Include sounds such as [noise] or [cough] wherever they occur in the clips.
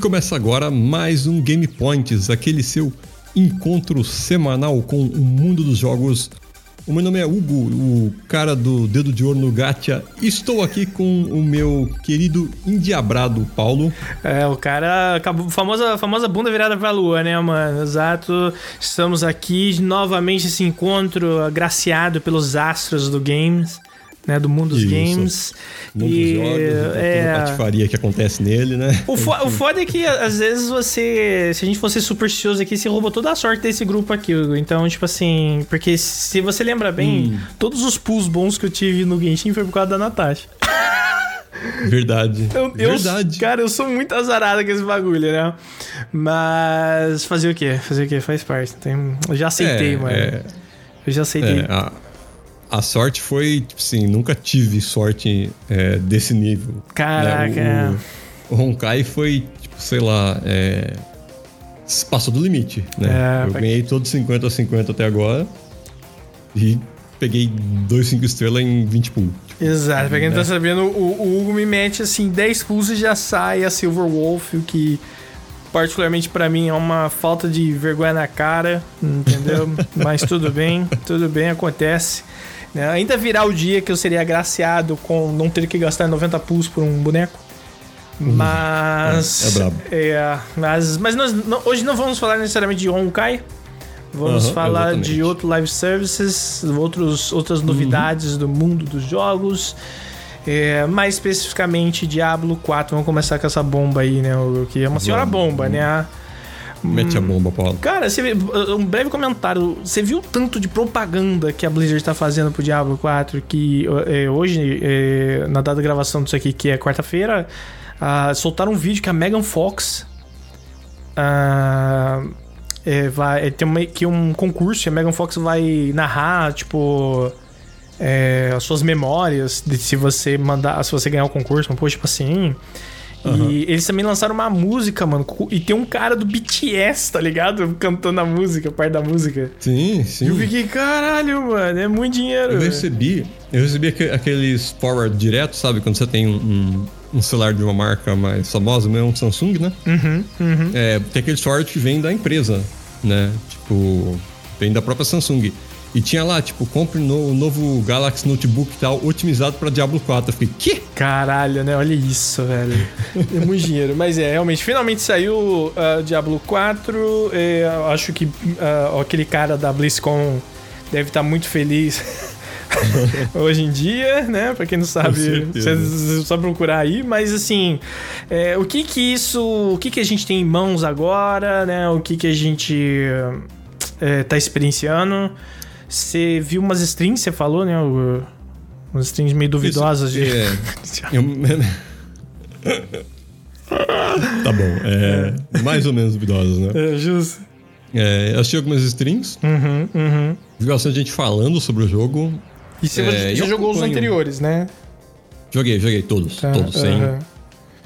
começa agora mais um Game Points, aquele seu encontro semanal com o mundo dos jogos. O meu nome é Hugo, o cara do dedo de ouro no gacha. Estou aqui com o meu querido endiabrado Paulo. É, o cara acabou. Famosa, famosa bunda virada pra lua, né, mano? Exato. Estamos aqui novamente esse encontro agraciado pelos astros do games né? Do mundo dos Isso. games. Mundo e, dos jogos, é... a patifaria que acontece nele, né? O, fo o foda é que [laughs] às vezes você. Se a gente fosse supersticioso aqui, você roubou toda a sorte desse grupo aqui, Hugo. Então, tipo assim. Porque se você lembra bem, hum. todos os pulls bons que eu tive no Genshin foi por causa da Natasha. Verdade. Eu, Verdade. Eu, cara, eu sou muito azarado com esse bagulho, né? Mas fazer o quê? Fazer o quê? Faz parte. Tem... Eu já aceitei, é, mano. É... Eu já aceitei. É, a a sorte foi, tipo assim, nunca tive sorte é, desse nível. Né? Caraca. Né? O, o, Honkai foi, tipo, sei lá, é, passou do limite, né? É, eu ganhei todos 50 a 50 até agora e peguei dois 5 estrelas em 20 pulls. Tipo, Exato, pra quem não tá né? sabendo, o, o, Hugo me mete assim 10 pulls e já sai a Silver Wolf, o que particularmente para mim é uma falta de vergonha na cara, entendeu? [laughs] Mas tudo bem, tudo bem, acontece. Né? Ainda virá o dia que eu seria agraciado com não ter que gastar 90 pulls por um boneco. Uhum. Mas. É, é brabo. É, mas mas nós, não, hoje não vamos falar necessariamente de Honkai. Vamos uhum, falar exatamente. de outros live services, outros, outras novidades uhum. do mundo dos jogos. É, mais especificamente Diablo 4. Vamos começar com essa bomba aí, né? O, que é uma senhora bomba, né? Mete a bomba, Paulo. Cara, você, um breve comentário. Você viu tanto de propaganda que a Blizzard tá fazendo pro Diablo 4 que é, hoje, é, na data de gravação disso aqui, que é quarta-feira, uh, soltaram um vídeo que a Megan Fox uh, é, vai é, tem uma, que um concurso e a Megan Fox vai narrar, tipo. É, as suas memórias de se você mandar, se você ganhar o concurso, uma coisa tipo assim. Uhum. E eles também lançaram uma música, mano. E tem um cara do BTS, tá ligado? Cantando a música, parte da música. Sim, sim. E eu fiquei, caralho, mano, é muito dinheiro. Eu recebi, eu recebi aqueles forward direto, sabe? Quando você tem um, um celular de uma marca mais famosa, mesmo um Samsung, né? Uhum, uhum. É, tem aqueles forward que vem da empresa, né? Tipo, vem da própria Samsung. E tinha lá, tipo, compre no, o novo Galaxy Notebook e tal, otimizado pra Diablo 4. Eu fiquei, quê? Caralho, né? Olha isso, velho. é muito dinheiro. Mas é, realmente, finalmente saiu uh, Diablo 4. É, acho que uh, aquele cara da BlizzCon deve estar tá muito feliz. [laughs] hoje em dia, né? Pra quem não sabe, você só procurar aí. Mas assim, é, o que que isso, o que que a gente tem em mãos agora, né? O que que a gente é, tá experienciando? Você viu umas strings, você falou, né? umas strings meio duvidosas Isso, de. É. Eu... [laughs] tá bom. É, mais ou menos duvidosas, né? É, justo. É, eu assisti algumas strings. Uhum, uhum. Vi bastante gente falando sobre o jogo. E você, é, você jogou os anteriores, né? Joguei, joguei todos. Tá, todos, uhum. sem,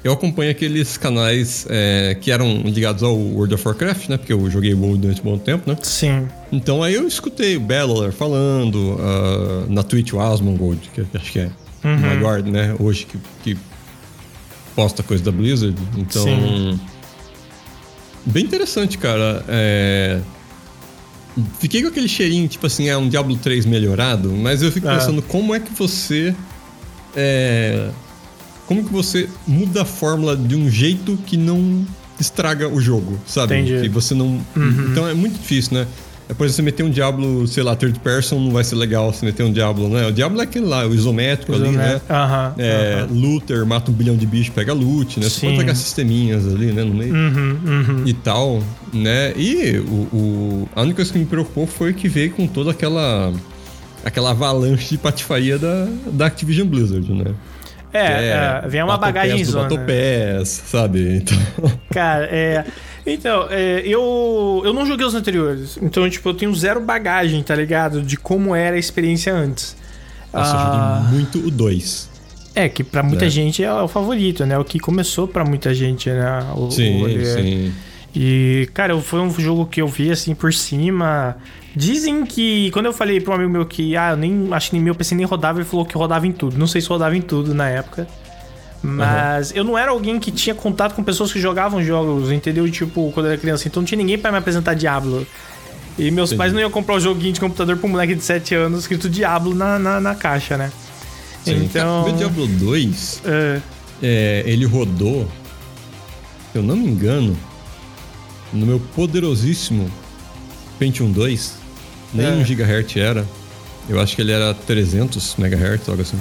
eu acompanho aqueles canais é, que eram ligados ao World of Warcraft, né? Porque eu joguei WoW durante um bom tempo, né? Sim. Então aí eu escutei o Battler falando, uh, na Twitch o Asmongold, que acho que é uhum. o maior, né? Hoje que, que posta coisa da Blizzard. Então... Sim. Bem interessante, cara. É... Fiquei com aquele cheirinho, tipo assim, é um Diablo 3 melhorado, mas eu fico é. pensando como é que você... É como que você muda a fórmula de um jeito que não estraga o jogo, sabe? Entendi. Que você não. Uhum. Então é muito difícil, né? Depois você meter um Diablo, sei lá, third person, não vai ser legal você meter um Diablo, né? O Diablo é aquele lá, o isométrico, ali, né? Uhum, é, uhum. Looter, mata um bilhão de bichos, pega loot, né? Sim. Você pode pegar sisteminhas ali, né? No meio. Uhum, uhum. E tal, né? E o, o, a única coisa que me preocupou foi que veio com toda aquela aquela avalanche de patifaria da, da Activision Blizzard, né? É, é, vem uma bagagem zona. pés, sabe? Então... Cara, é. [laughs] Então, é, eu, eu não joguei os anteriores. Então, tipo, eu tenho zero bagagem, tá ligado? De como era a experiência antes. Nossa, ah, eu joguei ah, muito o 2. É, que pra muita é. gente é o favorito, né? O que começou pra muita gente, né? O, sim, o, sim. E, cara, foi um jogo que eu vi assim por cima. Dizem que. Quando eu falei pra um amigo meu que, ah, eu nem. Acho que nem meu PC nem rodava, ele falou que rodava em tudo. Não sei se rodava em tudo na época. Mas uhum. eu não era alguém que tinha contato com pessoas que jogavam jogos, entendeu? Tipo, quando eu era criança. Então não tinha ninguém para me apresentar Diablo. E meus Entendi. pais não iam comprar o um joguinho de computador pro moleque de 7 anos escrito Diablo na, na, na caixa, né? Sim. Então. O Diablo 2, é. É, ele rodou, se eu não me engano, no meu poderosíssimo Pentium 2. Nem é. 1 GHz era. Eu acho que ele era 300 MHz, algo assim.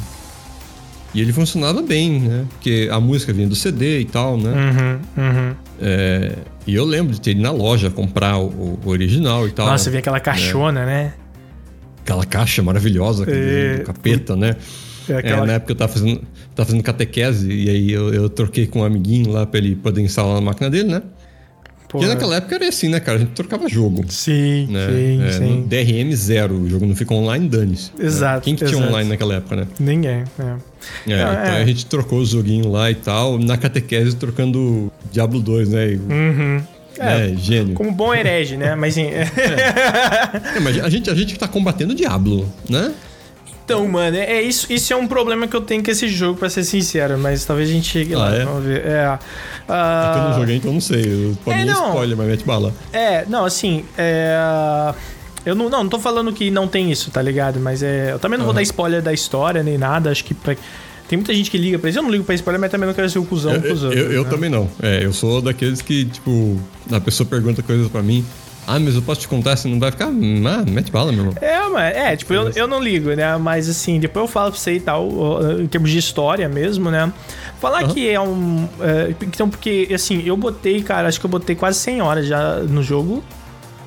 E ele funcionava bem, né? Porque a música vinha do CD e tal, né? Uhum, uhum. É, e eu lembro de ter ido na loja comprar o, o original e tal. Nossa, via aquela caixona, é. né? Aquela caixa maravilhosa é... do capeta, né? É, aquela... é, na época eu tava fazendo, tava fazendo catequese e aí eu, eu troquei com um amiguinho lá pra ele poder instalar na máquina dele, né? Porque naquela época era assim, né, cara? A gente trocava jogo. Sim, né? sim, é, sim. DRM zero, o jogo não fica online, dane-se. Né? Exato. Né? Quem que exato. tinha online naquela época, né? Ninguém, é. É, então é. a gente trocou o joguinho lá e tal, na catequese trocando Diablo 2, né? Uhum. É, é, gênio. Como bom herege, né? Mas [laughs] sim. É. é. mas a gente, a gente tá combatendo o Diablo, né? Então, mano, é, é isso, isso é um problema que eu tenho com esse jogo, pra ser sincero, mas talvez a gente chegue ah, lá. É? Vamos ver. É. Uh... É eu não joguei, então eu não sei. Pode é, não. spoiler, mas mete bala. É, não, assim. É... Eu não, não, não tô falando que não tem isso, tá ligado? Mas é. Eu também não uhum. vou dar spoiler da história nem nada. Acho que pra... Tem muita gente que liga pra isso. Eu não ligo pra spoiler, mas também não quero ser o cuzão eu, cuzão. Eu, eu né? também não. É, eu sou daqueles que, tipo, a pessoa pergunta coisas pra mim. Ah, mas eu posso te contar, você não vai ficar. Ah, mete bala, meu irmão. É, mas, é, tipo, eu, eu não ligo, né? Mas assim, depois eu falo pra você e tal, em termos de história mesmo, né? Falar uhum. que é um. É, então, porque, assim, eu botei, cara, acho que eu botei quase 100 horas já no jogo.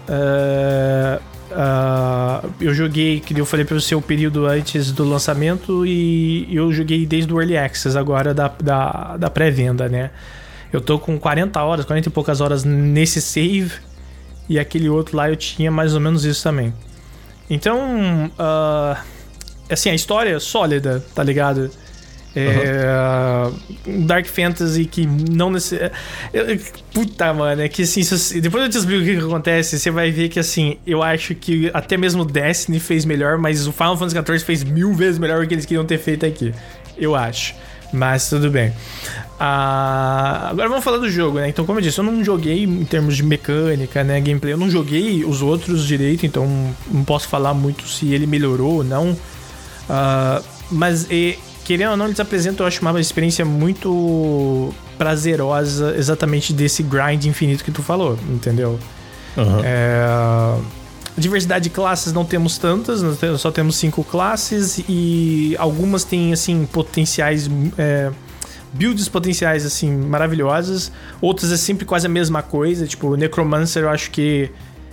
Uh, uh, eu joguei, que eu falei pra você, o período antes do lançamento e eu joguei desde o Early Access agora da, da, da pré-venda, né? Eu tô com 40 horas, 40 e poucas horas nesse save. E aquele outro lá eu tinha mais ou menos isso também. Então, uh, assim, a história é sólida, tá ligado? É, uhum. Dark Fantasy que não necessariamente. Puta, mano, é que assim, depois eu te explico o que, que, acontece, você vai ver que assim, eu acho que até mesmo Destiny fez melhor, mas o Final Fantasy XIV fez mil vezes melhor do que eles queriam ter feito aqui. Eu acho. Mas tudo bem. Ah, agora vamos falar do jogo, né? Então, como eu disse, eu não joguei em termos de mecânica, né? Gameplay. Eu não joguei os outros direito, então não posso falar muito se ele melhorou ou não. Ah, mas, e, querendo ou não, eles apresentam, eu acho, uma experiência muito prazerosa exatamente desse grind infinito que tu falou, entendeu? Uhum. É Diversidade de classes não temos tantas, nós só temos cinco classes e algumas têm, assim, potenciais. É, builds potenciais, assim, maravilhosas. Outras é sempre quase a mesma coisa. Tipo, Necromancer, eu acho que.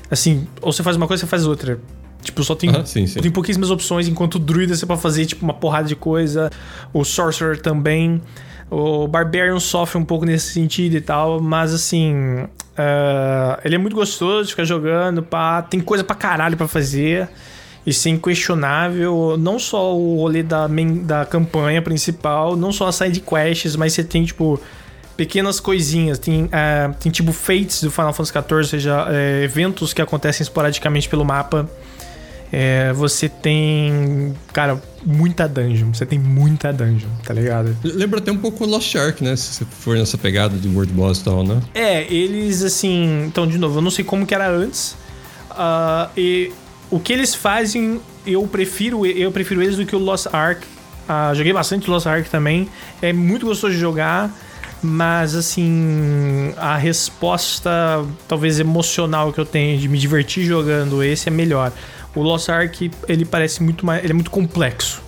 Assim, ou você faz uma coisa, você faz outra. Tipo, só tem, sim, sim. tem pouquíssimas opções, enquanto o Druida você pode fazer, tipo, uma porrada de coisa. O Sorcerer também. O Barbarian sofre um pouco nesse sentido e tal, mas assim. Uh, ele é muito gostoso de ficar jogando, pá. Tem coisa pra caralho pra fazer. Isso é inquestionável. Não só o rolê da, main, da campanha principal, não só as side quests, mas você tem, tipo, pequenas coisinhas. Tem, uh, tem tipo, fates do Final Fantasy XIV, ou seja, uh, eventos que acontecem esporadicamente pelo mapa. É, você tem, cara, muita dungeon. Você tem muita dungeon, tá ligado? Lembra até um pouco Lost Ark, né? Se você for nessa pegada de World Boss e tal, né? É, eles, assim... Então, de novo, eu não sei como que era antes. Uh, e o que eles fazem, eu prefiro, eu prefiro eles do que o Lost Ark. Uh, joguei bastante Lost Ark também. É muito gostoso de jogar. Mas, assim, a resposta, talvez emocional que eu tenho de me divertir jogando esse é melhor. O Lost Ark, ele parece muito mais. Ele é muito complexo,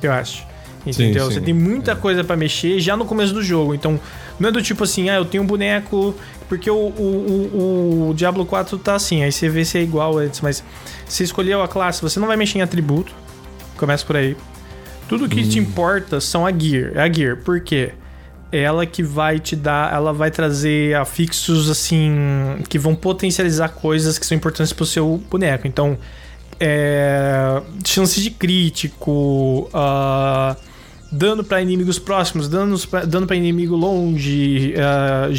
eu acho. Entendeu? Sim, sim. Você tem muita é. coisa para mexer já no começo do jogo. Então, não é do tipo assim, ah, eu tenho um boneco. Porque o, o, o, o Diablo 4 tá assim, aí você vê se é igual antes, mas você escolheu a classe, você não vai mexer em atributo. Começa por aí. Tudo que hum. te importa são a gear. É a gear. Por quê? É ela que vai te dar, ela vai trazer afixos assim que vão potencializar coisas que são importantes pro seu boneco. Então, é, chance de crítico, uh, dano para inimigos próximos, danos pra, dano para inimigo longe, uh,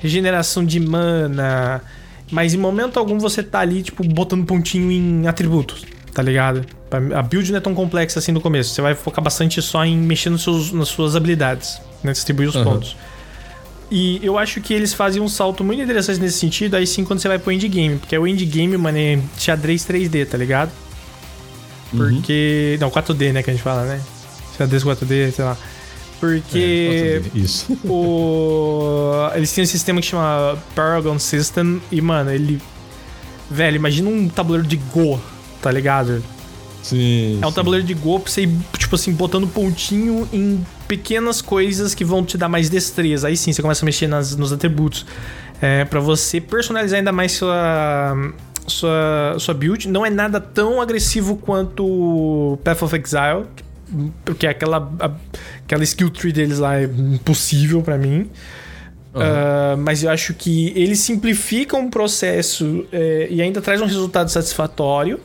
regeneração de mana. Mas em momento algum você tá ali, tipo, botando pontinho em atributos. tá ligado? A build não é tão complexa assim no começo. Você vai focar bastante só em mexer nos seus, nas suas habilidades, né? Distribuir os uhum. pontos. E eu acho que eles fazem um salto muito interessante nesse sentido, aí sim quando você vai pro endgame. Porque o endgame, mano, é xadrez 3D, tá ligado? Uhum. Porque. Uhum. Não, 4D, né, que a gente fala, né? Xadrez 4D, sei lá. Porque. É, isso. o... Eles têm um sistema que chama Paragon System. E, mano, ele. Velho, imagina um tabuleiro de Go, tá ligado? Sim. É um sim. tabuleiro de Go pra você ir, tipo assim, botando pontinho em pequenas coisas que vão te dar mais destreza. Aí sim, você começa a mexer nas, nos atributos. É, para você personalizar ainda mais sua, sua, sua build. Não é nada tão agressivo quanto Path of Exile, porque aquela, aquela skill tree deles lá é impossível para mim. Uhum. Uh, mas eu acho que eles simplificam o processo é, e ainda traz um resultado satisfatório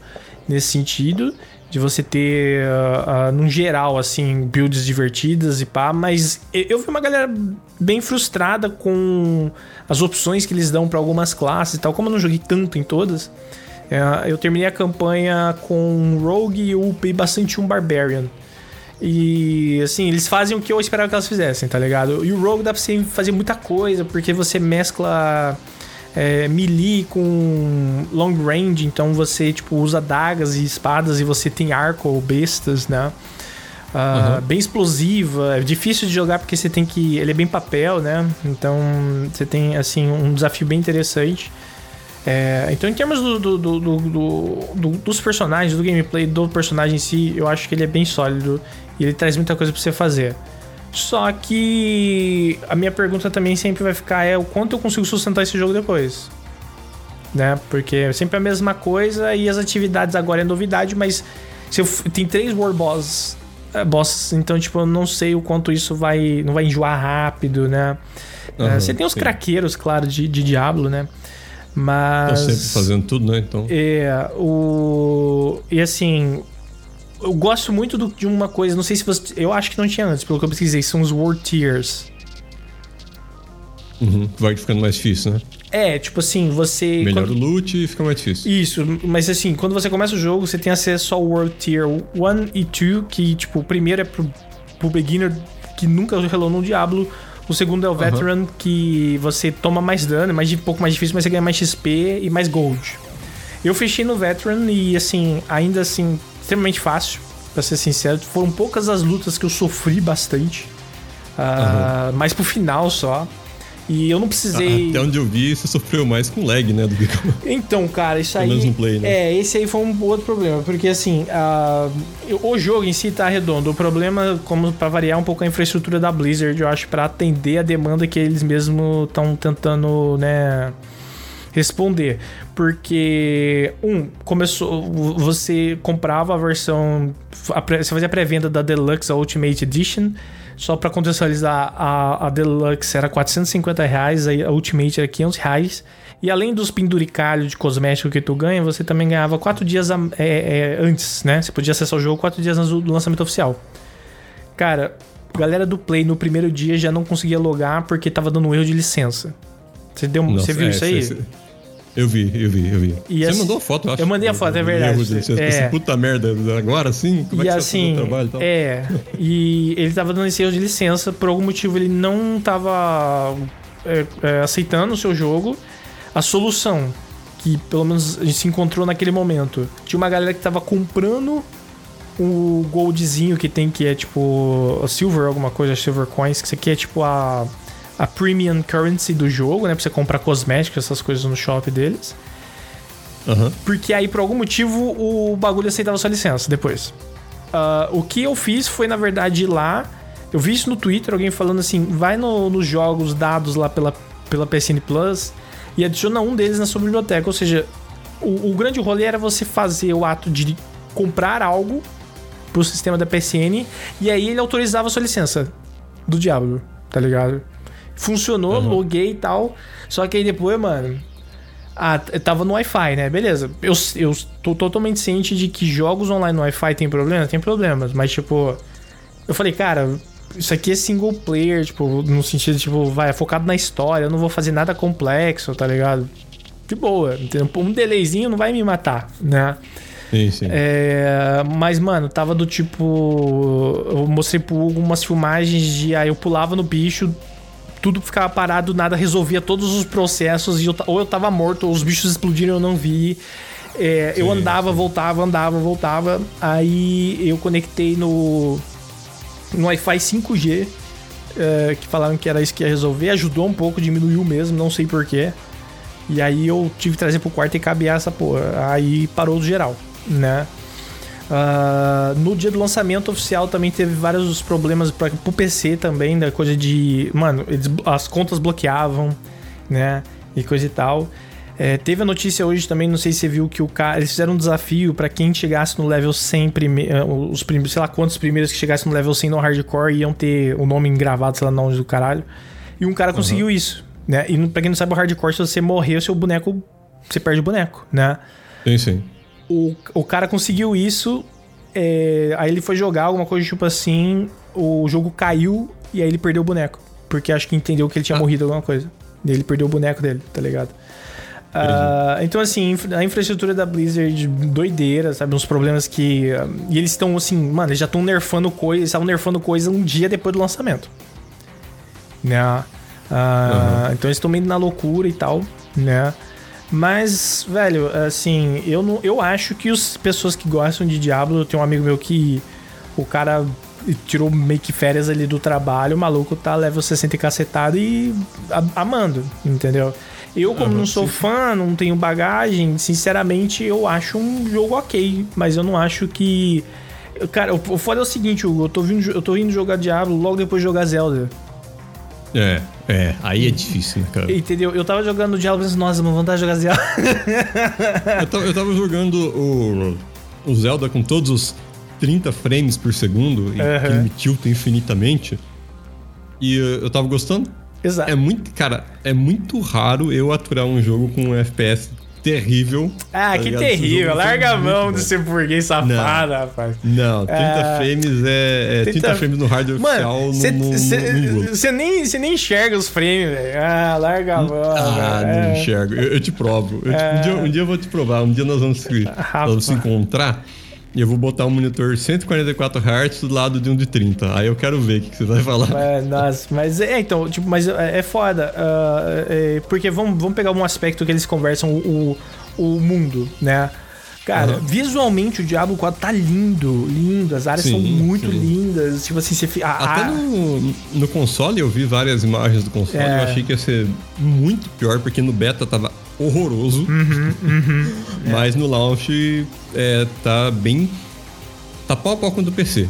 nesse sentido de você ter, uh, uh, num geral, assim, builds divertidas e pá, mas eu vi uma galera bem frustrada com as opções que eles dão para algumas classes e tal. Como eu não joguei tanto em todas, uh, eu terminei a campanha com Rogue e eu upei bastante um Barbarian. E assim, eles fazem o que eu esperava que elas fizessem, tá ligado? E o Rogue dá pra você fazer muita coisa, porque você mescla é, melee com long range, então você tipo usa dagas e espadas e você tem arco ou bestas, né? Uh, uhum. Bem explosiva, é difícil de jogar porque você tem que. Ele é bem papel, né? Então você tem assim um desafio bem interessante. É, então, em termos do, do, do, dos personagens, do gameplay do personagem em si, eu acho que ele é bem sólido e ele traz muita coisa para você fazer. Só que a minha pergunta também sempre vai ficar é o quanto eu consigo sustentar esse jogo depois. Né? Porque é sempre a mesma coisa e as atividades agora é novidade, mas se eu, tem três World Boss, uh, bosses, então tipo, eu não sei o quanto isso vai não vai enjoar rápido, né? Uhum, você tem os craqueiros, claro, de, de Diablo, né? Mas. Tô sempre fazendo tudo, né? Então. É. O. E assim, eu gosto muito do, de uma coisa, não sei se você. Eu acho que não tinha antes, pelo que eu pesquisei, são os World Tiers. Uhum, vai ficando mais difícil, né? É, tipo assim, você. Melhor quando... o loot e fica mais difícil. Isso, mas assim, quando você começa o jogo, você tem acesso ao World Tier 1 e 2, que, tipo, o primeiro é pro, pro beginner que nunca relou no Diablo. O segundo é o Veteran, uhum. que você toma mais dano, é mais, um pouco mais difícil, mas você ganha mais XP e mais Gold. Eu fechei no Veteran e, assim, ainda assim, extremamente fácil, para ser sincero. Foram poucas as lutas que eu sofri bastante. Uh, uhum. Mais pro final só. E eu não precisei. Até onde eu vi, você sofreu mais com lag, né? Do que com... [laughs] Então, cara, isso aí. Pelo play, né? É, esse aí foi um outro problema. Porque assim, uh, o jogo em si tá redondo. O problema, como para variar um pouco a infraestrutura da Blizzard, eu acho, para atender a demanda que eles mesmos estão tentando, né? Responder. Porque, um, começou. Você comprava a versão. A pré, você fazia a pré-venda da Deluxe a Ultimate Edition. Só para contextualizar, a, a Deluxe era 450 reais, a Ultimate era 500 reais. E além dos penduricalhos de cosmético que tu ganha, você também ganhava 4 dias é, é, antes, né? Você podia acessar o jogo 4 dias antes do lançamento oficial. Cara, galera do Play no primeiro dia já não conseguia logar porque tava dando erro de licença. Você, deu, Nossa, você viu é, isso aí? Você, eu vi, eu vi, eu vi. E Você assim, mandou a foto, eu acho. Eu mandei a foto, é verdade. Você assim, é. puta merda, agora sim? Como e é que assim, você o trabalho e tal? É, e ele tava dando esse erro de licença, por algum motivo ele não tava é, é, aceitando o seu jogo. A solução, que pelo menos a gente se encontrou naquele momento, tinha uma galera que tava comprando o goldzinho que tem, que é tipo a silver, alguma coisa, silver coins, que isso aqui é tipo a a premium currency do jogo, né? Pra você comprar cosméticos, essas coisas no shop deles. Uhum. Porque aí, por algum motivo, o bagulho aceitava sua licença depois. Uh, o que eu fiz foi, na verdade, ir lá. Eu vi isso no Twitter, alguém falando assim: vai no, nos jogos dados lá pela, pela PSN Plus e adiciona um deles na sua biblioteca. Ou seja, o, o grande rolê era você fazer o ato de comprar algo pro sistema da PSN e aí ele autorizava a sua licença do Diablo, tá ligado? Funcionou, uhum. loguei e tal. Só que aí depois, mano. Ah, tava no Wi-Fi, né? Beleza. Eu, eu tô totalmente ciente de que jogos online no Wi-Fi tem problemas? Tem problemas. Mas, tipo. Eu falei, cara, isso aqui é single player, tipo, no sentido, tipo, vai, é focado na história. Eu não vou fazer nada complexo, tá ligado? De boa. Um delayzinho não vai me matar, né? Sim, sim. É, mas, mano, tava do tipo. Eu mostrei pro Hugo umas filmagens de. Aí eu pulava no bicho, tudo ficava parado, nada resolvia todos os processos, e eu, ou eu tava morto, ou os bichos explodiram eu não vi. É, eu andava, voltava, andava, voltava. Aí eu conectei no, no Wi-Fi 5G, é, que falaram que era isso que ia resolver. Ajudou um pouco, diminuiu mesmo, não sei porquê. E aí eu tive que trazer pro quarto e cabear essa porra. Aí parou do geral, né? Uh, no dia do lançamento oficial também teve vários problemas pra, pro PC também, da coisa de. Mano, eles, as contas bloqueavam, né? E coisa e tal. É, teve a notícia hoje também, não sei se você viu que o cara. Eles fizeram um desafio para quem chegasse no level 100 primeiro. Os primeiros, sei lá quantos primeiros que chegassem no level 100 no hardcore iam ter o nome engravado, sei lá, onde do caralho. E um cara uhum. conseguiu isso, né? E pra quem não sabe, o hardcore, se você morrer, o seu boneco. Você perde o boneco, né? Sim, sim. O, o cara conseguiu isso. É, aí ele foi jogar alguma coisa tipo assim. O jogo caiu e aí ele perdeu o boneco. Porque acho que entendeu que ele tinha ah. morrido alguma coisa. E ele perdeu o boneco dele, tá ligado? Uh, então, assim, a infraestrutura da Blizzard, doideira, sabe? Uns problemas que. Uh, e eles estão, assim, mano, eles já estão nerfando coisa. Eles estavam nerfando coisa um dia depois do lançamento. Né? Uh, uhum. Então eles estão meio na loucura e tal, né? Mas, velho, assim, eu, não, eu acho que as pessoas que gostam de Diablo, tem um amigo meu que o cara tirou meio que férias ali do trabalho, o maluco tá level 60 e cacetado e amando, entendeu? Eu, como uhum, não sou sim. fã, não tenho bagagem, sinceramente, eu acho um jogo ok, mas eu não acho que. Cara, o foda é o seguinte, Hugo, eu tô vindo, eu tô vindo jogar Diablo logo depois de jogar Zelda. É, é, aí é difícil, né, cara? Entendeu? Eu tava jogando Diablo e pensei, nossa, mano, vontade de jogar Zelda. [laughs] eu, tava, eu tava jogando o, o Zelda com todos os 30 frames por segundo, uhum. que me tilta infinitamente. E eu tava gostando. Exato. É muito, cara, é muito raro eu aturar um jogo com um FPS terrível. Ah, tá que ligado? terrível. Larga a mão de ser burguês safado, não, rapaz. Não, 30 ah, frames é, é 30... 30 frames no hardware Mano, oficial Você nem, nem enxerga os frames, velho. Ah, larga a mão. Ah, não é. enxergo. Eu, eu, te provo. Eu, é... um, dia, um, dia, eu vou te provar. Um dia nós vamos se, nós vamos se encontrar. E eu vou botar um monitor 144 Hz do lado de um de 30. Aí eu quero ver o que, que você vai falar. É, nossa, mas é, então, tipo, mas é, é foda. Uh, é, porque vamos, vamos pegar um aspecto que eles conversam, o, o mundo, né? Cara, uhum. visualmente o Diablo 4 tá lindo, lindo. As áreas sim, são muito sim. lindas. Tipo assim, você. A, Até a... No, no console eu vi várias imagens do console. É. Eu achei que ia ser muito pior, porque no beta tava horroroso. Uhum, uhum, [laughs] mas é. no launch é, tá bem. Tá pau a pau com o do PC.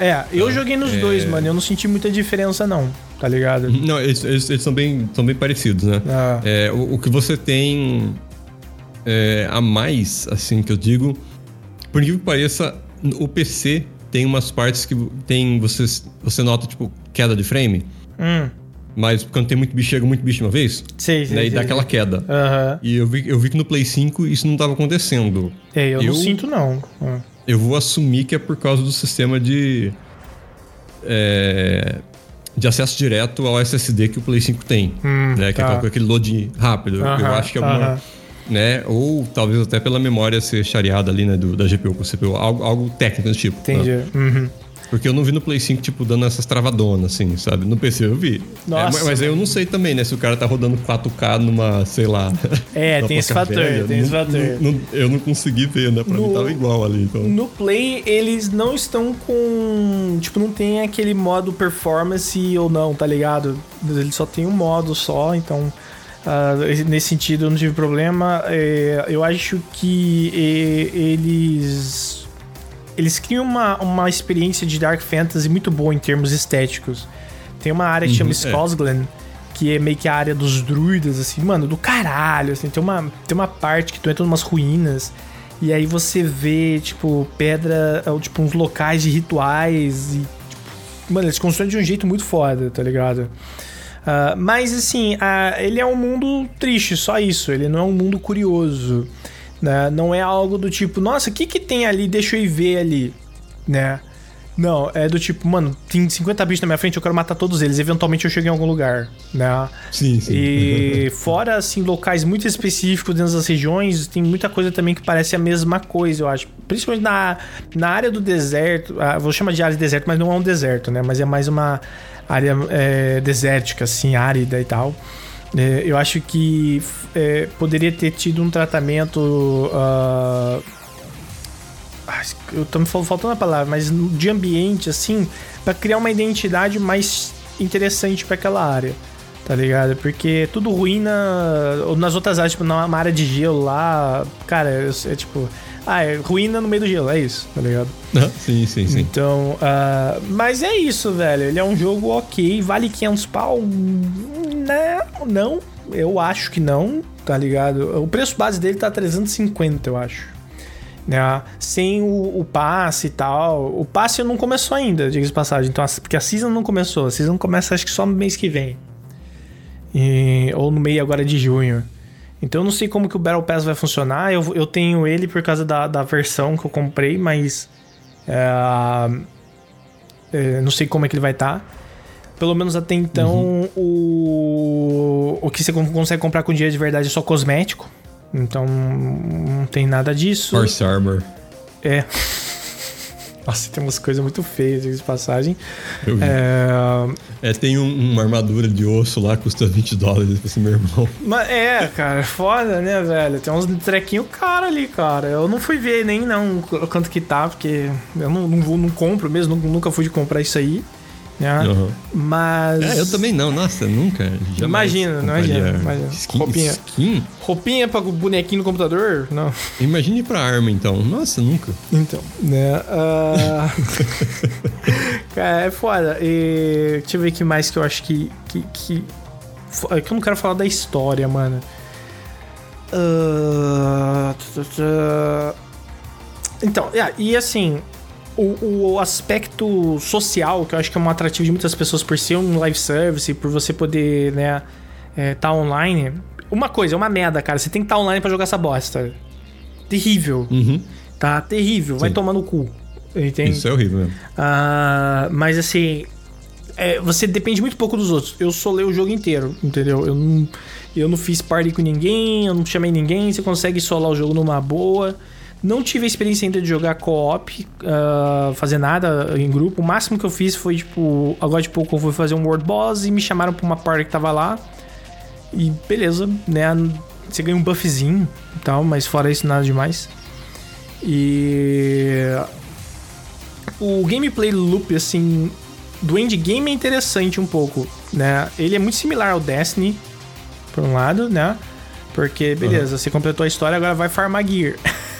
É, é eu tá. joguei nos dois, mano. Eu não senti muita diferença, não. Tá ligado? Não, eles, eles, eles são, bem, são bem parecidos, né? Ah. É, o, o, que você tem é, a mais, assim, que eu digo. Por incrível que pareça, o PC tem umas partes que tem. Você, você nota, tipo, queda de frame. Hum. Mas quando tem muito bicho, chega muito bicho de uma vez. Sim, sim. Né, e dá aquela queda. Uhum. E eu vi, eu vi que no Play 5 isso não estava acontecendo. É, eu, eu, não sinto, não. Uhum. Eu vou assumir que é por causa do sistema de. É, de acesso direto ao SSD que o Play 5 tem. Hum, né, que é tá. é aquele load rápido. Uhum, eu acho que é uma. Né? Ou talvez até pela memória ser chareada ali, né? Do, da GPU com o CPU. Algo, algo técnico desse tipo. Entendi. Né? Uhum. Porque eu não vi no Play 5, tipo, dando essas travadonas, assim, sabe? No PC eu vi. Nossa. É, mas aí eu não sei também, né? Se o cara tá rodando 4K numa, sei lá. [laughs] É, tem esse fator, velha, tem não, esse fator. Não, eu não consegui ver, né? Pra no, mim tava igual ali. Então. No Play, eles não estão com. Tipo, não tem aquele modo performance ou não, tá ligado? Ele só tem um modo só, então. Uh, nesse sentido eu não tive problema. É, eu acho que é, eles eles criam uma, uma experiência de Dark Fantasy muito boa em termos estéticos. Tem uma área que chama uhum, é. que é meio que a área dos druidas, assim, mano, do caralho, assim. Tem uma, tem uma parte que tu entra em umas ruínas e aí você vê, tipo, pedra, tipo, uns locais de rituais e, tipo, mano, eles constroem de um jeito muito foda, tá ligado? Uh, mas, assim, uh, ele é um mundo triste, só isso. Ele não é um mundo curioso. Né? Não é algo do tipo, nossa, o que, que tem ali? Deixa eu ir ver ali, né? Não, é do tipo, mano, tem 50 bichos na minha frente, eu quero matar todos eles. Eventualmente eu chego em algum lugar, né? Sim, sim. E [laughs] fora, assim, locais muito específicos dentro das regiões, tem muita coisa também que parece a mesma coisa, eu acho. Principalmente na, na área do deserto. Ah, vou chamar de área de deserto, mas não é um deserto, né? Mas é mais uma área é, desértica, assim, árida e tal. É, eu acho que é, poderia ter tido um tratamento. Uh, eu tô me faltando a palavra, mas de ambiente, assim, para criar uma identidade mais interessante para aquela área, tá ligado? Porque tudo ruim na, nas outras áreas, tipo, numa área de gelo lá, cara, é, é tipo. Ah, é ruína no meio do gelo, é isso, tá ligado? sim, sim, sim. Então, uh, mas é isso, velho. Ele é um jogo ok, vale 500 pau? Não, não, eu acho que não, tá ligado? O preço base dele tá 350, eu acho né? Sem o, o, passe e tal. O passe não começou ainda, diga de passagem. Então, porque a season não começou. A season começa acho que só no mês que vem. E, ou no meio agora de junho. Então eu não sei como que o Battle Pass vai funcionar. Eu, eu tenho ele por causa da, da versão que eu comprei, mas. É, é, não sei como é que ele vai estar. Tá. Pelo menos até então, uhum. o, o que você consegue comprar com dinheiro de verdade é só cosmético. Então não tem nada disso. Force Armor. É. Nossa, tem umas coisas muito feias de passagem. Eu vi. É, é tem um, uma armadura de osso lá, custa 20 dólares pra esse meu irmão. Mas é, cara, é foda, né, velho? Tem uns trequinhos cara ali, cara. Eu não fui ver nem não quanto que tá, porque eu não, não, vou, não compro mesmo, nunca fui de comprar isso aí. Né? Uhum. Mas. É, eu também não, nossa, nunca. Imagina, não imagina. imagina. Skin, roupinha. Skin? Roupinha pra bonequinho no computador? Não. Imagine pra arma, então. Nossa, nunca. Então, né? Uh... [laughs] Cara, é foda. E... Deixa eu ver o que mais que eu acho que. que, que... É que eu não quero falar da história, mano. Uh... Então, yeah, e assim, o, o, aspecto social, que eu acho que é um atrativo de muitas pessoas por ser um live service, por você poder, né, é, tá online. Uma coisa, é uma merda, cara. Você tem que estar tá online para jogar essa bosta. Terrível. Uhum. Tá terrível. Sim. Vai tomar no cu. Entende? Isso é horrível mesmo. Uh, mas assim, é, você depende muito pouco dos outros. Eu solei o jogo inteiro, entendeu? Eu não, eu não fiz party com ninguém, eu não chamei ninguém. Você consegue solar o jogo numa boa. Não tive a experiência ainda de jogar co-op, uh, fazer nada em grupo. O máximo que eu fiz foi, tipo, agora de pouco eu fui fazer um World Boss e me chamaram pra uma party que tava lá. E beleza, né? Você ganha um buffzinho e tal, mas fora isso, nada demais. E. O gameplay loop, assim, do endgame é interessante um pouco, né? Ele é muito similar ao Destiny, por um lado, né? Porque, beleza, uhum. você completou a história, agora vai farmar gear. [laughs]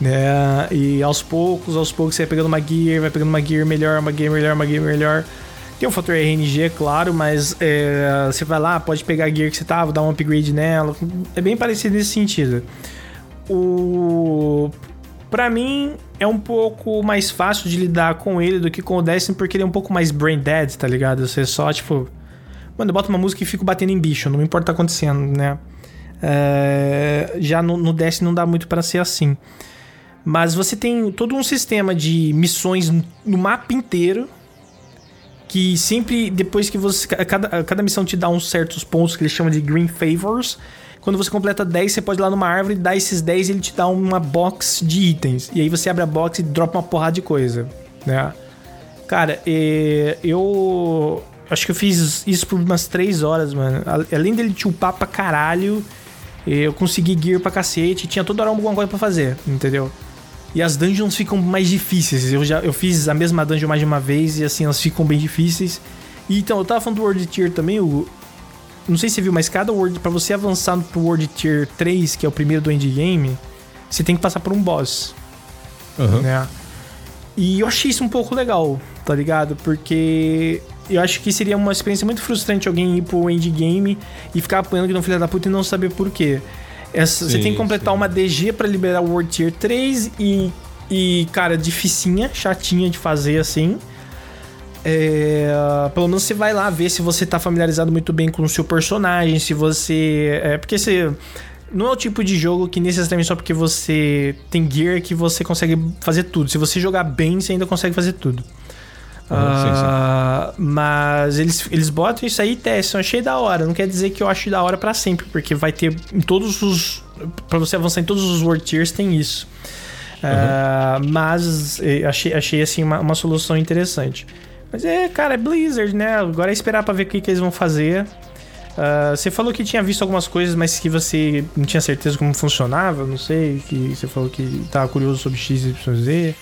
né? E aos poucos, aos poucos você vai pegando uma gear, vai pegando uma gear melhor, uma gear melhor, uma gear melhor. Tem um fator RNG, claro, mas é, você vai lá, pode pegar a gear que você tava, dar um upgrade nela. É bem parecido nesse sentido. O. Pra mim, é um pouco mais fácil de lidar com ele do que com o Destiny, porque ele é um pouco mais brain dead, tá ligado? Você só, tipo. Mano, eu boto uma música e fico batendo em bicho, não me importa o que tá acontecendo, né? É, já no, no Destiny não dá muito para ser assim. Mas você tem todo um sistema de missões no mapa inteiro. Que sempre, depois que você. Cada, cada missão te dá uns certos pontos que eles chamam de Green Favors. Quando você completa 10, você pode ir lá numa árvore, dar esses 10 e ele te dá uma box de itens. E aí você abre a box e dropa uma porrada de coisa, né? Cara, eu. Acho que eu fiz isso por umas 3 horas, mano. Além dele te upar pra caralho, eu consegui gear pra cacete. Tinha toda hora alguma coisa pra fazer, entendeu? E as dungeons ficam mais difíceis. Eu já eu fiz a mesma dungeon mais de uma vez e assim elas ficam bem difíceis. E então, eu tava falando do World Tier também, o não sei se você viu, mas cada World para você avançar pro World Tier 3, que é o primeiro do endgame, você tem que passar por um boss. Uhum. Né? E eu achei isso um pouco legal, tá ligado? Porque eu acho que seria uma experiência muito frustrante alguém ir pro endgame e ficar apanhando que não filha da puta e não saber por quê. Essa, sim, você tem que completar sim. uma DG para liberar o World Tier 3 e, e, cara, dificinha, chatinha de fazer assim. É, pelo menos você vai lá ver se você tá familiarizado muito bem com o seu personagem, se você. É, porque você. não é o tipo de jogo que necessariamente só porque você tem gear que você consegue fazer tudo. Se você jogar bem, você ainda consegue fazer tudo. Uhum, uh, sim, sim. Ah, mas eles, eles botam isso aí e testam. Achei da hora. Não quer dizer que eu acho da hora para sempre, porque vai ter em todos os. para você avançar em todos os World Tiers, tem isso. Uhum. Uh, mas eh, achei, achei assim uma, uma, solução interessante. Mas é, cara, é Blizzard, né? Agora é esperar pra ver o que, que eles vão fazer. Uh, você falou que tinha visto algumas coisas, mas que você não tinha certeza como funcionava, não sei. Que você falou que tava curioso sobre X, Y, Z.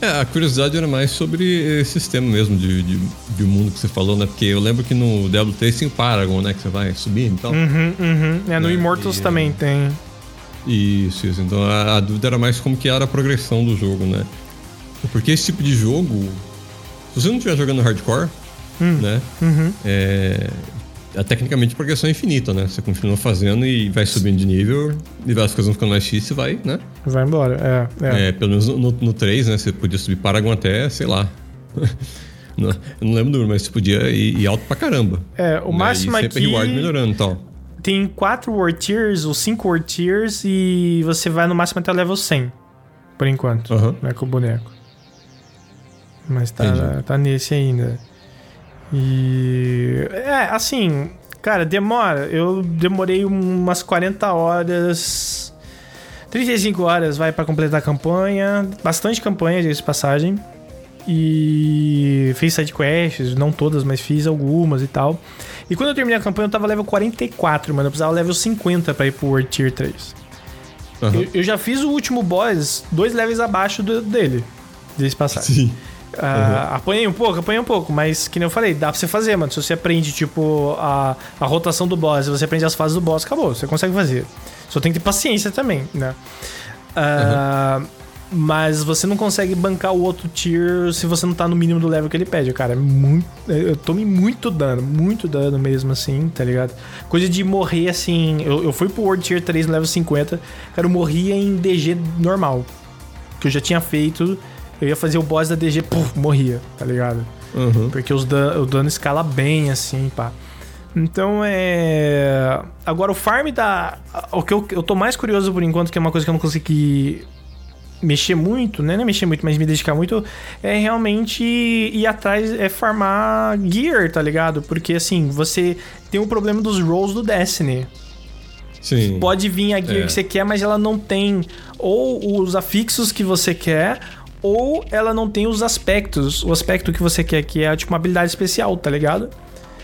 É, a curiosidade era mais sobre esse sistema mesmo de, de, de mundo que você falou, né? Porque eu lembro que no Diablo 3 tem o Paragon, né? Que você vai subir então. Uhum, uhum. É, no é, Immortals e, também tem. Isso, isso. Então a, a, dúvida era mais como que era a progressão do jogo, né? Porque esse tipo de jogo, se você não estiver jogando hardcore, hum. né? Uhum. É, é tecnicamente progressão infinita, né? Você continua fazendo e vai subindo de nível e as coisas vão ficando mais difíceis e vai, né? Vai embora, é. É, é pelo menos no, no 3, né? Você podia subir Paragon até, sei lá. [laughs] não, eu não lembro do número, mas você podia ir, ir, alto pra caramba. É, o né? máximo e sempre aqui... reward melhorando e tal. Tem quatro World Tiers ou cinco World Tiers e você vai no máximo até level 100. Por enquanto, uhum. né? Com o boneco. Mas tá, tá nesse ainda. E. É, assim, cara, demora. Eu demorei umas 40 horas. 35 horas vai para completar a campanha. Bastante campanha, de passagem. E fiz sidequests, não todas, mas fiz algumas e tal. E quando eu terminei a campanha, eu tava level 44, mano. Eu precisava level 50 pra ir pro World Tier 3. Uhum. Eu, eu, já fiz o último boss dois levels abaixo do, dele. Desse passagem. Sim. Uh, Apanhei um pouco, apanhei um pouco, mas que nem eu falei, dá pra você fazer, mano. Se você aprende, tipo, a, a rotação do boss, se você aprende as fases do boss, acabou, você consegue fazer. Só tem que ter paciência também, né? Uh, uhum. Mas você não consegue bancar o outro tier se você não tá no mínimo do level que ele pede, cara. É muito. Eu tomei muito dano, muito dano mesmo, assim, tá ligado? Coisa de morrer assim. Eu, eu fui pro World Tier 3 no level 50, cara, eu morria em DG normal. Que eu já tinha feito eu ia fazer o boss da DG, puf, morria, tá ligado? Uhum. Porque os dan o dano escala bem, assim, pá. Então é. Agora o farm da. O que eu, eu tô mais curioso por enquanto, que é uma coisa que eu não consegui mexer muito, né? Não é mexer muito, mas me dedicar muito, é realmente ir atrás, é farmar gear, tá ligado? Porque assim, você tem o problema dos rolls do Destiny. Sim. Pode vir a gear é. que você quer, mas ela não tem ou os afixos que você quer, ou ela não tem os aspectos, o aspecto que você quer, que é tipo uma habilidade especial, tá ligado?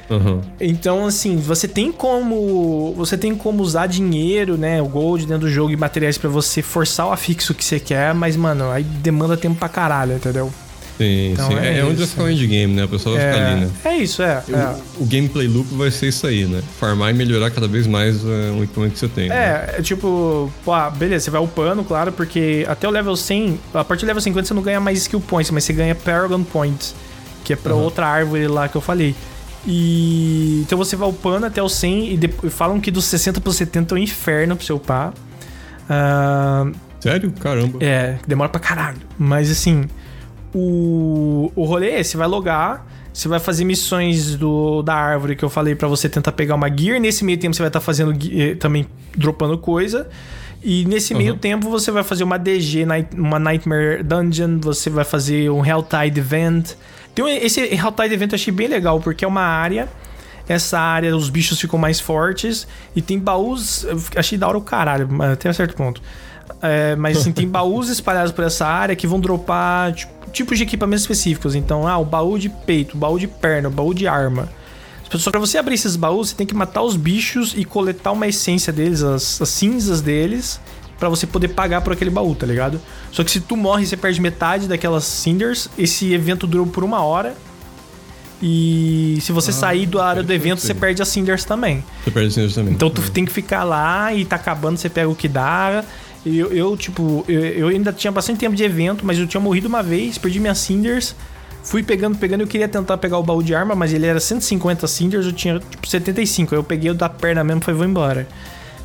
Uhum. Então, assim, você tem como. Você tem como usar dinheiro, né? O gold dentro do jogo e materiais para você forçar o afixo que você quer, mas, mano, aí demanda tempo pra caralho, entendeu? Sim, então, sim. É, é onde vai ficar o endgame, né? A pessoa vai é, ficar ali, né? É isso, é. O, é. o, gameplay loop vai ser isso aí, né? Farmar e melhorar cada vez mais uh, o equipamento que você tem. É, né? é tipo, pô, ah, beleza, você vai upando, claro, porque até o level 100, a partir do level 50 você não ganha mais skill points, mas você ganha Paragon Points, que é pra uhum. outra árvore lá que eu falei. E então você vai upando até o 100 e, falam que dos 60 pro 70 é um inferno pro seu upar. Uh, Sério? Caramba. É, demora pra caralho. Mas assim, o, o rolê é esse, vai logar, você vai fazer missões do, da árvore que eu falei para você tentar pegar uma gear. Nesse meio tempo você vai estar tá fazendo eh, também dropando coisa. E nesse uhum. meio tempo você vai fazer uma DG, uma Nightmare Dungeon, você vai fazer um Helltide Event. Um, esse Helltide Event eu achei bem legal, porque é uma área. Essa área, os bichos ficam mais fortes. E tem baús. Achei da hora o caralho, até um certo ponto. É, mas assim, tem [laughs] baús espalhados por essa área que vão dropar tipo, tipos de equipamentos específicos. Então, ah, o baú de peito, o baú de perna, o baú de arma. Só pra você abrir esses baús, você tem que matar os bichos e coletar uma essência deles, as, as cinzas deles, para você poder pagar por aquele baú, tá ligado? Só que se tu morre você perde metade daquelas cinders, esse evento dura por uma hora. E se você ah, sair da área do evento, você perde as cinders também. Você perde as cinders também. Então tu tem que ficar lá e tá acabando, você pega o que dá. Eu, eu tipo, eu, eu, ainda tinha bastante tempo de evento, mas eu tinha morrido uma vez, perdi minhas cinders. Fui pegando, pegando, eu queria tentar pegar o baú de arma, mas ele era 150 cinders, eu tinha tipo 75. Aí eu peguei o da perna mesmo e falei, vou embora.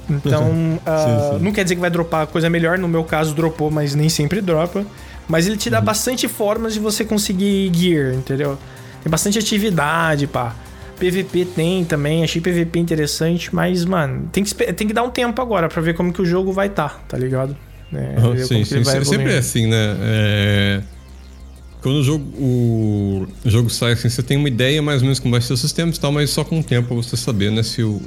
Então, uh, [laughs] sim, sim. não quer dizer que vai dropar coisa melhor. No meu caso, dropou, mas nem sempre dropa. Mas ele te dá uhum. bastante formas de você conseguir gear, entendeu? Tem bastante atividade, pá. PVP tem também, achei PVP interessante, mas, mano, tem que, tem que dar um tempo agora para ver como que o jogo vai estar, tá, tá ligado? É, uhum, sim, sim, sempre é assim, né? É... Quando o jogo, o jogo sai assim, você tem uma ideia mais ou menos como vai ser o sistema e tal, mas só com o tempo você saber, né, se o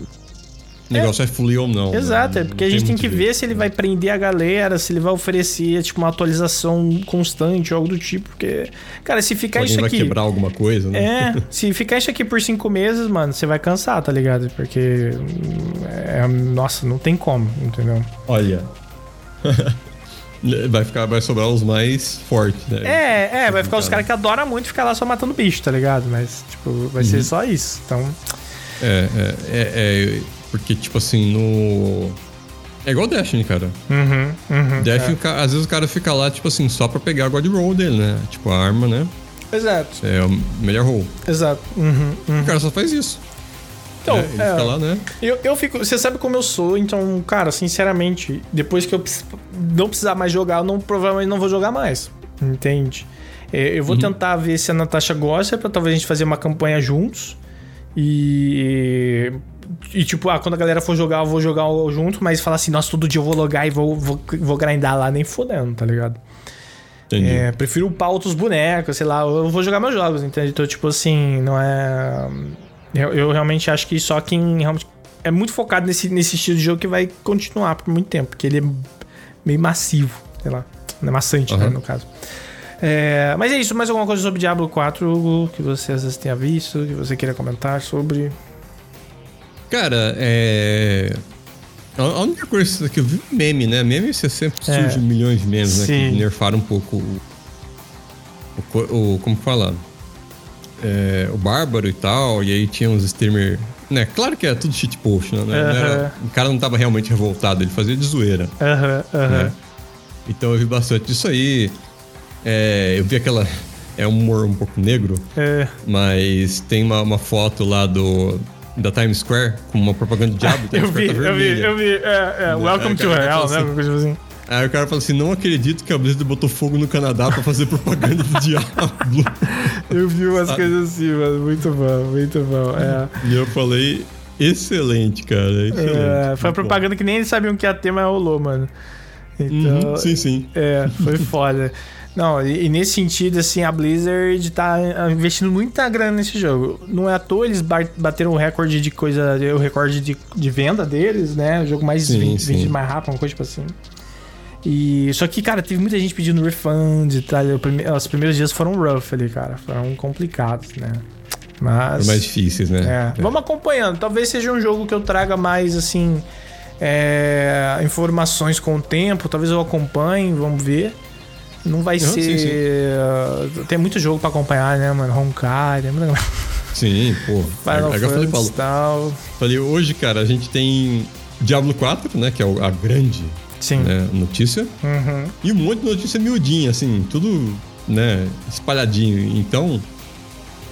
negócio é, é fluir ou não. Exato, né? é porque a gente tem que ver se ele vai prender a galera, se ele vai oferecer, tipo, uma atualização constante, algo do tipo. Porque, cara, se ficar isso aqui. vai quebrar alguma coisa, né? É, [laughs] se ficar isso aqui por cinco meses, mano, você vai cansar, tá ligado? Porque. É, nossa, não tem como, entendeu? Olha. [laughs] Vai, ficar, vai sobrar os mais fortes, né? É, é, vai ficar os caras que adoram muito ficar lá só matando bicho, tá ligado? Mas, tipo, vai uhum. ser só isso. Então. É, é, é, é porque, tipo assim, no. É igual Destiny, cara. Uhum, uhum, Destiny, é. às vezes o cara fica lá, tipo assim, só pra pegar a God Roll dele, né? Tipo, a arma, né? Exato. É o melhor roll. Exato. Uhum, uhum. O cara só faz isso. Então, é, ele é, fica lá, né? Eu, eu fico. Você sabe como eu sou, então, cara, sinceramente, depois que eu não precisar mais jogar, eu não, provavelmente não vou jogar mais. Entende? É, eu vou uhum. tentar ver se a Natasha gosta, pra talvez a gente fazer uma campanha juntos. E e tipo, ah, quando a galera for jogar, eu vou jogar junto, mas falar assim, nossa, todo dia eu vou logar e vou, vou, vou grindar lá, nem fodendo, tá ligado? Entendi. É, prefiro upar outros bonecos, sei lá, eu vou jogar meus jogos, entende? Então, tipo assim, não é. Eu, eu realmente acho que só quem realmente é muito focado nesse, nesse estilo de jogo que vai continuar por muito tempo, porque ele é meio massivo, sei lá. É maçante, uhum. né, no caso. É, mas é isso, mais alguma coisa sobre Diablo 4 que você às vezes tenha visto, que você queira comentar sobre? Cara, é. A única coisa que eu vi meme, né? Meme você sempre é. surge milhões de memes, né? Que nerfaram um pouco o. o, o como falar? É, o Bárbaro e tal, e aí tinha uns streamer. Né? Claro que era tudo shitpost, né? Uh -huh. era, o cara não tava realmente revoltado, ele fazia de zoeira. Aham, uh. -huh, uh -huh. né? Então eu vi bastante disso aí. É, eu vi aquela. É um humor um pouco negro, é. mas tem uma, uma foto lá do da Times Square com uma propaganda de diabo. [laughs] eu, vi, tá eu vi, eu vi, é, é, Welcome to Hell, né? Assim, coisa assim. Aí o cara fala assim: não acredito que a Blizzard botou fogo no Canadá pra fazer propaganda de [laughs] diabo. eu vi umas coisas assim, mano. Muito bom, muito bom. É. E eu falei: excelente, cara. Excelente. É, foi a propaganda bom. que nem eles sabiam que ia ter, mas rolou, mano. Então, uhum, sim, sim. É, foi foda. Não, e, e, nesse sentido, assim, a Blizzard tá investindo muita grana nesse jogo. Não é à toa eles bateram o recorde de coisa, o recorde de, de venda deles, né? O jogo mais sim, vende, mais rápido, uma coisa tipo assim. E só que, cara, teve muita gente pedindo refund, tá? Os primeiros dias foram rough ali, cara, foram complicados, né? Mas foram mais difíceis, né? É. É. Vamos acompanhando. Talvez seja um jogo que eu traga mais assim é, informações com o tempo. Talvez eu acompanhe, vamos ver. Não vai ser. Sim, sim. Uh, tem muito jogo pra acompanhar, né, mano? Honkai, lembra? Sim, pô. Final Agora falei, Paulo. Tal. Falei, hoje, cara, a gente tem Diablo 4, né? Que é a grande né, notícia. Uhum. E um monte de notícia miudinha, assim, tudo, né, espalhadinho. Então,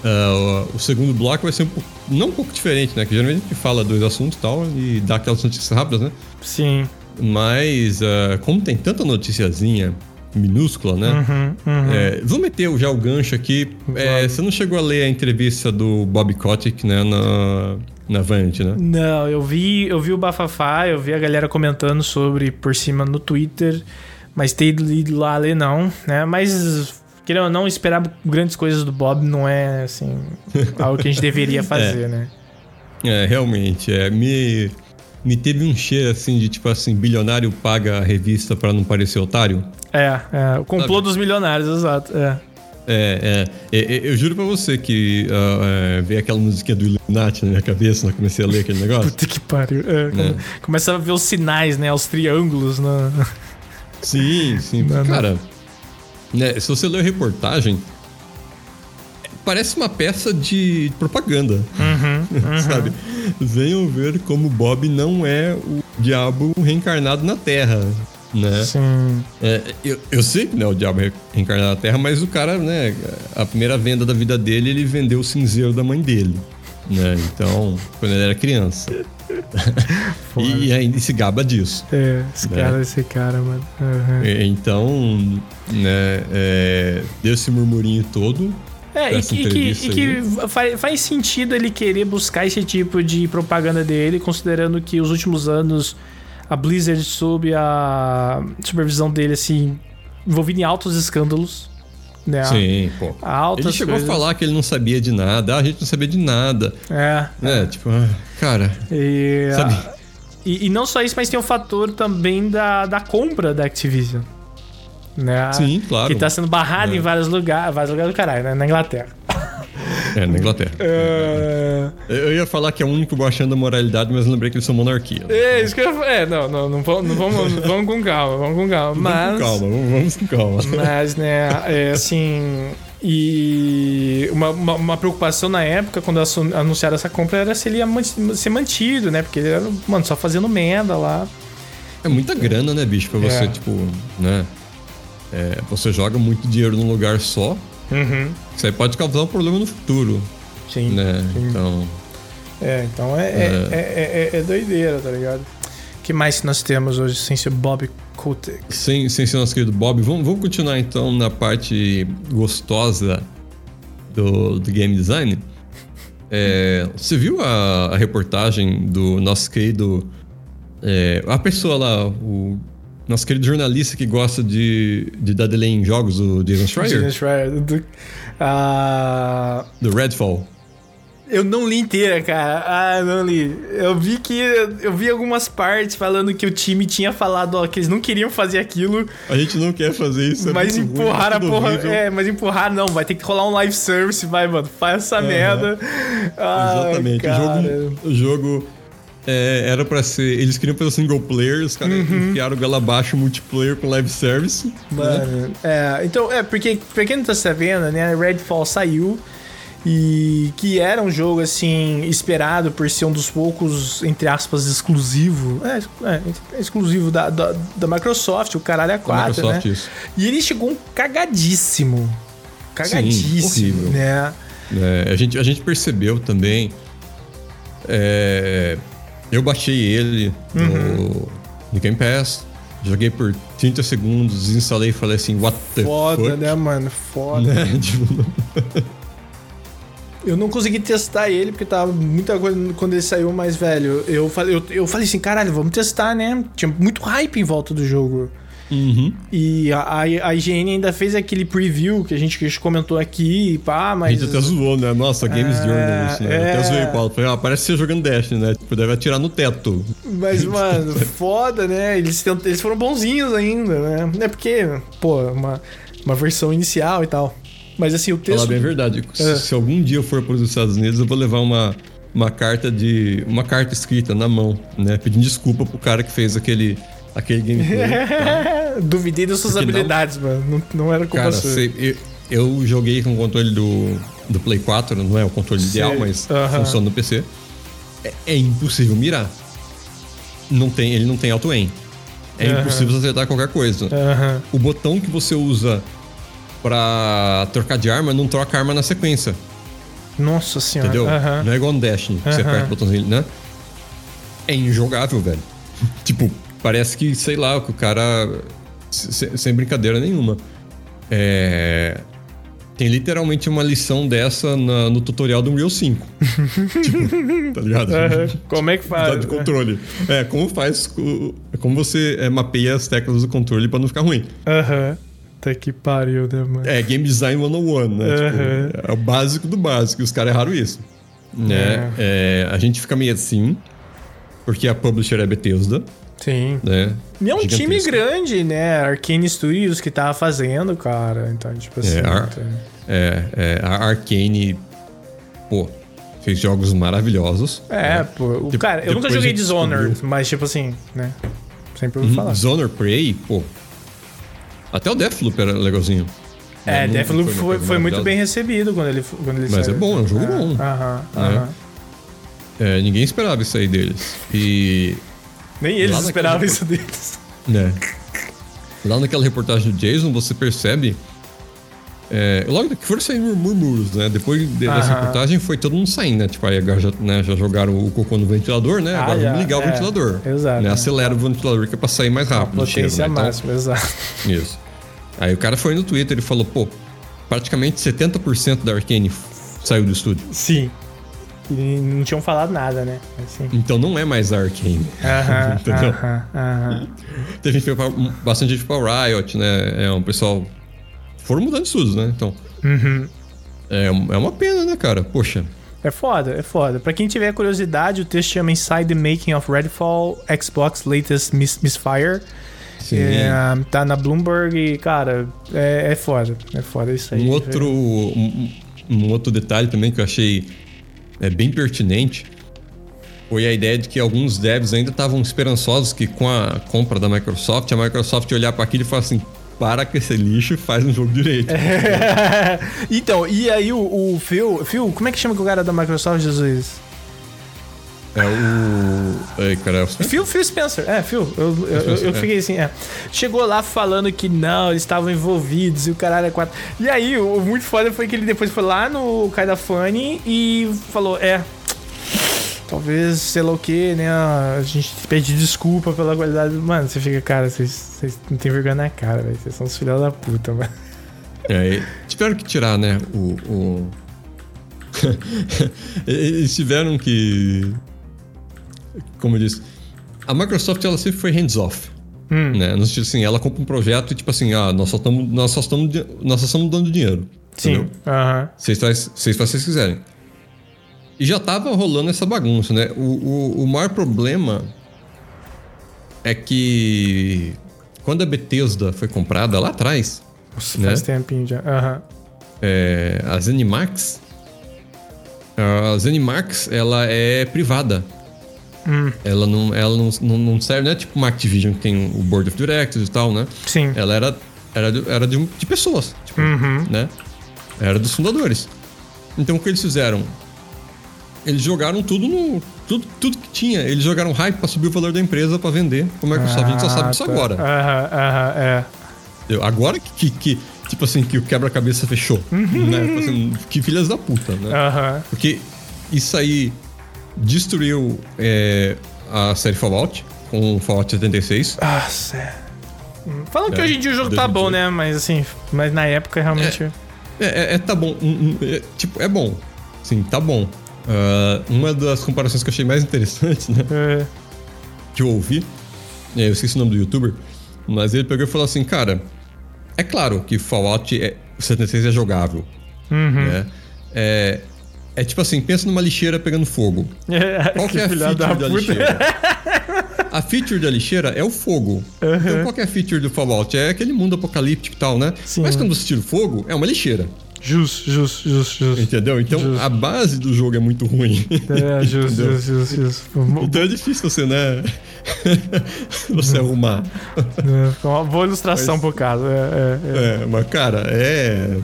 uh, o segundo bloco vai ser um pouco, não um pouco diferente, né? Que geralmente a gente fala dois assuntos e tal e dá aquelas notícias rápidas, né? Sim. Mas, uh, como tem tanta noticiazinha minúscula, né? Uhum, uhum. É, vou meter já o gancho aqui. É, você não chegou a ler a entrevista do Bob Kotick, né? Na, na Vanity, né? Não, eu vi, eu vi o Bafafá, eu vi a galera comentando sobre por cima no Twitter, mas ter ido lá ler não, né? Mas querendo ou não, esperar grandes coisas do Bob não é, assim, [laughs] algo que a gente deveria fazer, é. né? É, realmente. É, me, me teve um cheiro, assim, de tipo assim, bilionário paga a revista para não parecer otário. É, é. O complô Sabe? dos milionários, exato. É. É, é, é, eu juro pra você que uh, é, veio aquela musiquinha do Illuminati na minha cabeça, quando comecei a ler aquele [laughs] negócio. Puta que pariu. É, é. Começa a ver os sinais, né? Os triângulos. Na... Sim, sim. [laughs] Não, Cara, né, se você ler a reportagem, parece uma peça de propaganda. Uhum, [laughs] uhum. sabe? Venham ver como Bob não é o diabo reencarnado na Terra né? Sim. É, eu, eu sei que não é o diabo reencarnado na Terra, mas o cara, né? A primeira venda da vida dele, ele vendeu o cinzeiro da mãe dele. Né? Então, quando ele era criança. [laughs] e, ainda se gaba disso. É, esse né? cara, esse cara, mano. Uhum. Então, né, é, deu esse murmurinho todo. É, e que, e que, e que faz, faz sentido ele querer buscar esse tipo de propaganda dele, considerando que os últimos anos a Blizzard, sob a supervisão dele, assim, envolvido em altos escândalos. Né? Sim, pô. Altas ele chegou coisas. a falar que ele não sabia de nada, ah, a gente não sabia de nada. É. É, tipo, ah, cara. E, Sabe? e, e não só isso, mas tem o fator também da, da compra da Activision. Né? Sim, claro. Que tá sendo barrado É. em vários lugares, vários lugares do caralho, né? Na Inglaterra. É, na Inglaterra. É, Eu ia falar que é o único baixando a moralidade, mas lembrei que eles são monarquia. é isso que eu É, não, não, não, vamos, não vamos, [laughs] vamos com calma, vamos com calma. Mas. Vamos com calma, vamos, com calma. Mas, né, é assim. E uma, uma, uma preocupação na época, quando anunciaram essa compra, era se ele ia ser mantido, né? Porque ele era, mano, só fazendo merda lá. É muita grana, né, bicho, pra você, É. tipo, né? É, você joga muito dinheiro num lugar só, Uhum. isso aí pode causar um problema no futuro, Sim. né? sim. Então, É, então é, é, é, é- é doideira, tá ligado? O que mais nós temos hoje sem ser Bob Kotick? sem, sem ser nosso querido Bob, vamos, vamos continuar então na parte gostosa do, do game design. É, você viu a, a reportagem do nosso querido. é, a pessoa lá, o nosso querido jornalista que gosta de, de dar delay em jogos, o Jason Schreier, Steven Schreier, do- Ah, do Redfall. eu não li inteira, cara. Ah, não li. Eu vi que. Eu vi algumas partes falando que o time tinha falado ó, que eles não queriam fazer aquilo, A gente não quer fazer isso. é mas ruim, empurraram a porra. horrível. É, mas empurraram, não. Vai ter que rolar um live service, vai, mano. Faz essa merda. Ai, Exatamente. O cara. jogo, o jogo é, era pra ser. Eles queriam fazer single player, os caras Uhum. enfiaram o gala abaixo multiplayer com live service. né? Mano, é, então, é, porque pra quem não tá sabendo, né, Redfall saiu e que era um jogo, assim, esperado por ser um dos poucos, entre aspas, exclusivo, é, é, exclusivo da, da, da Microsoft, o caralho é 4, Microsoft, né? isso. E ele chegou um cagadíssimo, cagadíssimo, horrível. né? É, a, gente, a gente percebeu também. é, eu baixei ele no, no Game Pass, joguei por 30 segundos, desinstalei e falei assim, what the Foda, fuck? né, mano? Foda. [laughs] Né? Tipo, Eu não consegui testar ele, porque tava muita coisa quando ele saiu mais velho. Eu falei, eu, eu falei assim, caralho, vamos testar, né? Tinha muito hype em volta do jogo. Uhum. E a, a, a IGN ainda fez aquele preview que a gente, que a gente comentou aqui, e pá, A mas. gente até zoou, né? Nossa, Games É, Journalist, né? é. Até zoei o Paulo. Falei, ah, parece você jogando Dash, né? Tipo, deve atirar no teto. Mas, mano, [laughs] foda, né? Eles, eles foram bonzinhos ainda, né? É porque, pô, uma, uma versão inicial e tal. Mas assim, o texto. Falar bem a verdade. Se, É. se algum dia eu for para os Estados Unidos, eu vou levar uma, uma carta de. uma carta escrita na mão, né? Pedindo desculpa pro cara que fez aquele, aquele gameplay. tá? [laughs] Duvidei das suas Porque não- habilidades, mano. Não, não era culpa Cara, sua. eu, eu joguei com o controle do, do Play 4, não é o controle Sei. ideal, mas funciona no PC. É, é impossível mirar. Não tem, ele não tem auto-aim. É impossível você acertar qualquer coisa. O botão que você usa pra trocar de arma não troca arma na sequência. Nossa senhora. Entendeu? Não é igual no Destiny, que você aperta o botãozinho, né? É injogável, velho. [laughs] tipo, parece que, sei lá, que o cara. se- Sem brincadeira nenhuma. É. Tem literalmente uma lição dessa na- no tutorial do Unreal 5. [laughs] tipo, tá ligado? Aham. Como é que faz? Usar de controle. É, como faz. o- Como você é, mapeia as teclas do controle pra não ficar ruim. Aham. Tá que pariu, né, mano? É, Game Design 101, né? Aham. Tipo, é o básico do básico. E os caras erraram isso. Né? É, a gente fica meio assim, porque a publisher é Bethesda, Sim. né? E é um time grande, né? Arcane Studios que tava fazendo, cara. Então, tipo assim. É, ar- tá- É, é, a Arcane, pô, fez jogos maravilhosos. É, né? pô. O, De- cara, eu nunca joguei Dishonored, descobriu. mas tipo assim, né? Sempre ouvi falar. Dishonored, Prey, pô. Até o Deathloop era legalzinho. É, Né? Deathloop foi, coisa foi muito bem recebido quando ele, quando ele Mas saiu. é bom, é um jogo bom. Aham, né? aham. É, ninguém esperava isso aí deles. E Nem eles esperavam isso deles. né? Lá naquela reportagem do Jason, você percebe. É, logo que foram saindo murmúrios, né? Depois de- dessa reportagem foi todo mundo saindo, né? Tipo, aí já, né, já jogaram o cocô no ventilador, né? Ah, agora já, vamos ligar o é, ventilador. exato, Né? Acelera o ventilador que é pra sair mais rápido. o cheiro, Potência né? Então, máxima, exato. Isso. Aí o cara foi no Twitter e falou, pô, praticamente 70% da Arkane saiu do estúdio. Sim. E não tinham falado nada, né? Assim. Então não é mais a Arkane. Aham, [laughs] Entendeu? Aham, aham. Teve gente bastante gente pra Riot, né? É um pessoal. Foram mudando de estudos, né? Então. Uhum. É, é uma pena, né, cara? Poxa. É foda, é foda. Pra quem tiver curiosidade, o texto chama Inside the Making of Redfall Xbox Latest Miss Misfire. É, tá na Bloomberg e, cara, é, é foda. É foda isso aí. Um outro, um, um, outro detalhe também que eu achei é, bem pertinente foi a ideia de que alguns devs ainda estavam esperançosos que com a compra da Microsoft, a Microsoft olhar para aquilo e falar assim: para com esse lixo e faz um jogo direito. [laughs] Então, e aí o, o Phil, Phil, como é que chama o cara da Microsoft, Jesus? É o. Ei, cara, é o Phil, Phil Spencer. É, Phil. Eu, eu, eu, eu fiquei assim, é. Chegou lá falando que não, eles estavam envolvidos e o caralho é quatro. E aí, o muito foda foi que ele depois foi lá no Kaida Funny e falou: é. Talvez, sei lá o que, né? A gente pede desculpa pela qualidade. Mano, você fica, cara, vocês, vocês não tem vergonha na cara, velho. Vocês são os filhos da puta, mano. É, tiveram que tirar, né? O. o... [laughs] Eles tiveram que como eu disse, a Microsoft ela sempre foi hands-off. Hum. Né? No sentido assim, ela compra um projeto e tipo assim, ah, nós só estamos nós só estamos nós só estamos dando dinheiro. Sim. Vocês fazem vocês faz, vocês quiserem. E já tava rolando essa bagunça, né? O, o, o maior problema é que quando a Bethesda foi comprada lá atrás. Nossa, né? faz tempinho já. Uhum. É, a ZeniMax. A ZeniMax, ela é privada. Hum. Ela, não, ela não, não, não, serve, não é tipo uma Activision que tem o Board of Directors e tal, né? Sim. Ela era, era, de, era de, de pessoas, tipo, uhum. né? Era dos fundadores. Então o que eles fizeram? Eles jogaram tudo no. Tudo, tudo que tinha. Eles jogaram hype pra subir o valor da empresa pra vender. Como é que ah, a gente só sabe disso tá. agora. Aham, aham, é. Agora que, que, que, tipo assim, que o quebra-cabeça fechou. Uhum. Né? Tipo assim, que filhas da puta, né? Uhum. Porque isso aí destruiu é, a série Fallout com Fallout 76. Ah, sério. Falam é, que hoje em dia o jogo 2018. tá bom, né? Mas assim, mas na época realmente. É, é, é, é tá bom. É, tipo, é bom. Sim, tá bom. Uh, uma das comparações que eu achei mais interessantes, né? É. Que eu ouvi, eu esqueci o nome do youtuber, mas ele pegou e falou assim: Cara, é claro que Fallout é, 76 é jogável. Uhum. Né? É, é tipo assim, pensa numa lixeira pegando fogo. [laughs] É, qual que é a feature da, da lixeira? [laughs] a feature da lixeira é o fogo. Uhum. Então qual que é a feature do Fallout? É aquele mundo apocalíptico e tal, né? Sim. Mas quando você tira o fogo, é uma lixeira. Justo, justo, justo, justo. Entendeu? Então just. a base do jogo é muito ruim. É, justo, [laughs] justo, justo. Então é difícil você, né? você arrumar. É, uma boa ilustração mas, pro caso. É, é, é. é, mas cara, é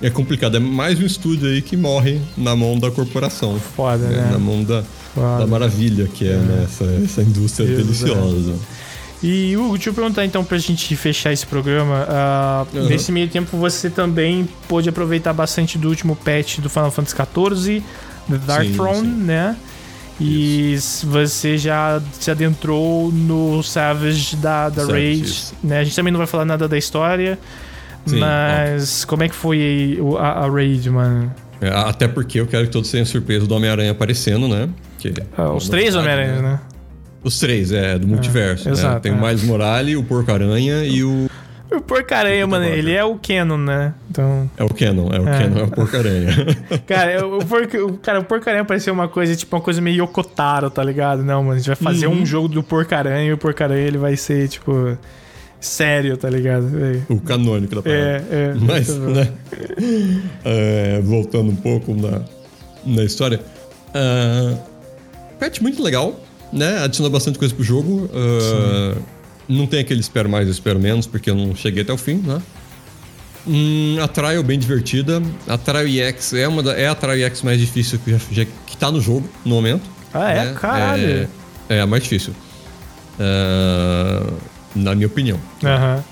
é complicado. É mais um estúdio aí que morre na mão da corporação. Foda, né? né? Na mão da, da maravilha que é, é. Né? essa, essa indústria Deus deliciosa. E Hugo, deixa eu perguntar então pra gente fechar esse programa. Uh, uhum. Nesse meio tempo você também pôde aproveitar bastante do último patch do Final Fantasy XIV, The Dark sim, Throne, sim. né? E isso. você já se adentrou no Savage da, da Rage, né? A gente também não vai falar nada da história. Sim, Mas como é que foi a, a raid, mano? É, até porque eu quero que todos tenham surpresa do Homem-Aranha aparecendo, né? Que ah, os três Homem-Aranhas, né? Os três, é, do multiverso. É, né? Exato, Tem é. o Miles Morales, o Porco-Aranha e o. O Porco-Aranha, mano, ele é o Canon, né? Então... É o Canon, é o é. Canon, é o Porco-Aranha. [laughs] cara, o Porco, cara, o Porco-Aranha parecia uma coisa, tipo, uma coisa meio Yokotaro, tá ligado? Não, mano, a gente vai fazer uhum. um jogo do Porco-Aranha e o Porco-Aranha ele vai ser, tipo sério, tá ligado? É. O canônico da parada. É, é. [laughs] Mas, né? [laughs] é, voltando um pouco na, na história. Uh, patch muito legal, né? Adiciona bastante coisa pro jogo. Uh, não tem aquele espero mais, espero menos, porque eu não cheguei até o fim, né? Hum, a trial bem divertida. A trial EX é, uma da, é a trial EX mais difícil que, já, já, que tá no jogo no momento. Ah, é? Né? Caralho! É, é a mais difícil. Uh, na minha opinião. Uhum.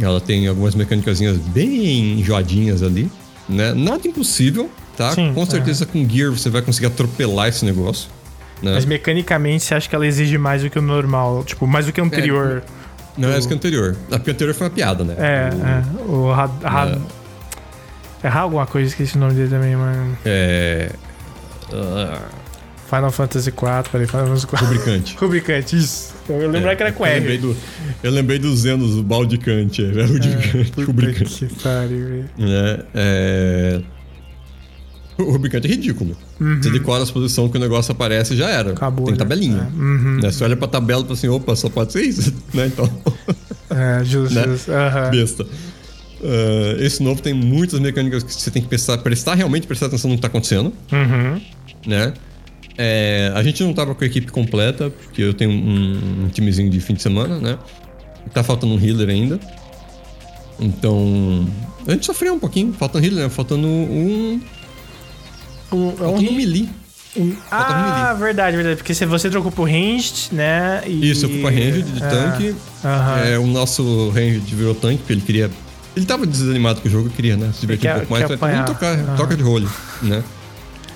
Ela tem algumas mecânicas bem enjoadinhas ali, né? Nada impossível, tá? Sim, com certeza com Gear você vai conseguir atropelar esse negócio. Né? Mas mecanicamente você acha que ela exige mais do que o normal? Tipo, mais do que o anterior? É, não, é mais do que o anterior. A porque anterior foi uma piada, né? É, o... é. O had, had... É. Errar alguma coisa, esqueci o nome dele também, mano. É. Uh, Final Fantasy IV, peraí, Final Fantasy IV. Rubricante. Rubricante, isso. Eu lembrar É, que era com eu R. lembrei do, eu lembrei do Zenos, o baldicante. É, [laughs] rubricante. Puta rubricante. que pariu, velho. É, é... O rubricante é ridículo. Você decora as posições que o negócio aparece e já era. Uhum. Acabou, Tem né? tabelinha. É, uhum. Né? Você olha pra tabela e fala assim, opa, só pode ser isso. [laughs] né? Então, É, justo, Né? justo. Aham. besta. Ah, esse novo tem muitas mecânicas que você tem que prestar, prestar realmente prestar atenção no que tá acontecendo, Uhum. né? É, a gente não tava com a equipe completa, porque eu tenho um, um timezinho de fim de semana, né? Tá faltando um healer ainda. Então. A gente sofreu um pouquinho, falta um healer, né? Faltando um. Um, é um Faltando um melee. um- Ah, verdade, verdade. Porque se você trocou por ranged, né? E... Isso, eu fui pra ranged de Ah, tanque. É, o nosso ranged virou tanque, porque ele queria. Ele tava desanimado com o jogo, queria, né? Se divertir quer- um pouco mais. Vamos apanhar. tocar, toca de rolho, né?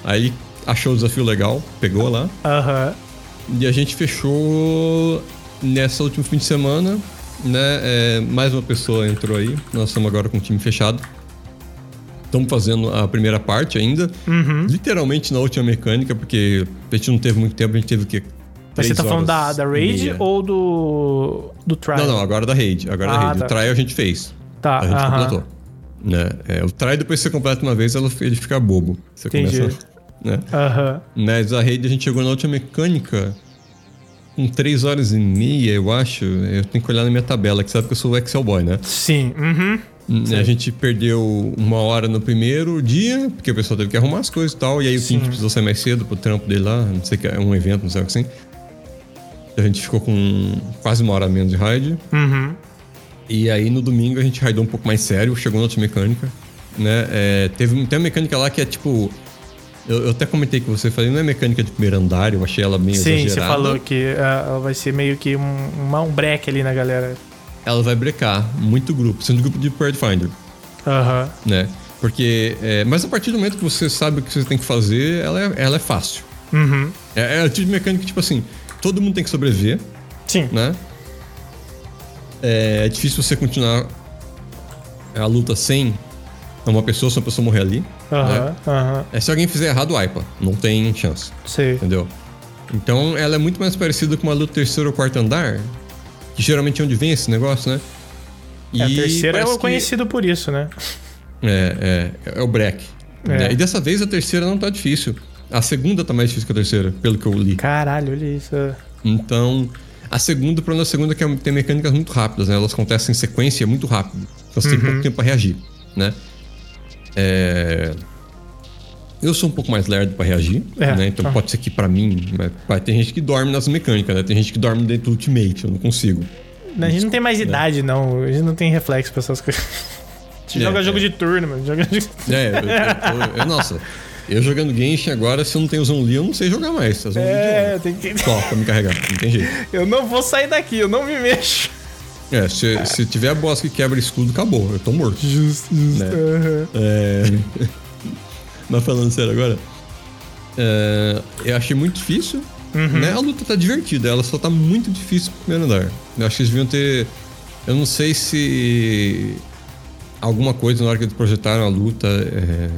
Aí achou o desafio legal, pegou lá. Aham. E a gente fechou nessa último fim de semana, né? É, mais uma pessoa entrou aí. Nós estamos agora com o time fechado. Estamos fazendo a primeira parte ainda. Uhum. Literalmente na última mecânica, porque a gente não teve muito tempo, a gente teve o quê? Mas você tá falando da, da Raid ou do. do Trial? Não, não, agora da raid. Agora Ah, da raid. tá. O trial a gente fez. Tá, A gente completou. Né? É, o trial depois que você completa uma vez, ele fica bobo. Você Entendi. começa. Né? Aham. Mas a raid a gente chegou na última mecânica com 3 horas e meia, eu acho. Eu tenho que olhar na minha tabela, que sabe que eu sou o Excel Boy, né? Sim. Uhum. A gente perdeu uma hora no primeiro dia, porque o pessoal teve que arrumar as coisas e tal. E aí o Sim. Kink precisou sair mais cedo pro trampo dele lá, não sei o que, é um evento, não sei o que assim. A gente ficou com quase uma hora a menos de raid. Uhum. E aí no domingo a gente raidou um pouco mais sério, chegou na outra mecânica, né? É, teve, tem uma mecânica lá que é tipo. Eu, eu até comentei com você, falei, não é mecânica de primeiro andar, eu achei ela meio Sim, exagerada. você falou que ah, ela vai ser meio que um, uma- um break ali na galera. Ela vai brecar muito grupo, sendo grupo de Pathfinder, Aham. né? Porque. é, mas a partir do momento que você sabe o que você tem que fazer, ela é, ela é fácil. Uhum. É, é o tipo de mecânica que, tipo assim, todo mundo tem que sobreviver, Sim. né? É, é difícil você continuar a luta sem uma pessoa, se uma pessoa morrer ali. Aham. né? Aham. É, se alguém fizer errado, wipa. Não tem chance, Sei. entendeu? Então ela é muito mais parecida com uma luta terceiro ou quarto andar, que geralmente é onde vem esse negócio, né? É, a terceira é o que- conhecido por isso, né? É, é, é o break. É. né? E dessa vez a terceira não tá difícil. A segunda tá mais difícil que a terceira, pelo que eu li. Caralho, olha isso. Então, a segunda, o problema da segunda é que tem mecânicas muito rápidas, né? Elas acontecem em sequência muito rápido. Então você tem Uhum. pouco tempo pra reagir, né? É... Eu sou um pouco mais lerdo pra reagir, É, né? Então tá. pode ser que pra mim... mas vai ter gente que dorme nas mecânicas, né? Tem gente que dorme dentro do Ultimate, eu não consigo. A gente não tem mais idade, não. A gente não tem reflexo pra essas coisas. [laughs] A gente É, joga jogo é. de turno, mano. Joga... É, eu, eu- eu- nossa... Eu jogando Genshin agora, se eu não tenho Zonli, eu não sei jogar mais. Zonli É, de tem que. Só pra me carregar, não tem jeito. Eu não vou sair daqui, eu não me mexo. É, se, se tiver boss que quebra escudo, acabou, eu tô morto. Justo, justo. Né? aham. É... [laughs] Mas falando sério agora, é, eu achei muito difícil. Né? A luta tá divertida, ela só tá muito difícil pro primeiro andar. Eu acho que eles deviam ter. Eu não sei se alguma coisa na hora que eles projetaram a luta é,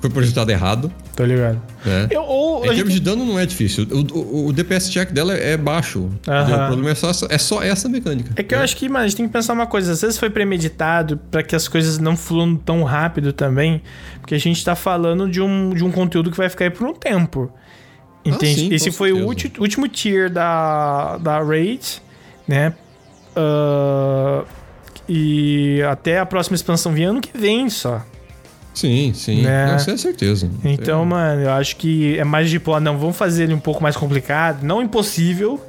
foi projetado errado. Tô ligado. Né? Eu, ou, Em termos gente- de dano não é difícil. O, o- o DPS check dela é baixo. Aham. O problema é só, essa- é só essa mecânica. É que eu acho que, mano, a gente tem que pensar uma coisa. Às vezes foi premeditado pra que as coisas não fluam tão rápido também. Porque a gente tá falando de um, de um conteúdo que vai ficar aí por um tempo. Entende? sim, Esse foi o certeza. ulti- último tier da, da Raid, né? Ah, e até a próxima expansão vir ano que vem só. Sim, sim. Né? Não, isso é certeza. Então, mano, eu acho que é mais tipo, ah, não, vamos fazer ele um pouco mais complicado. Não impossível,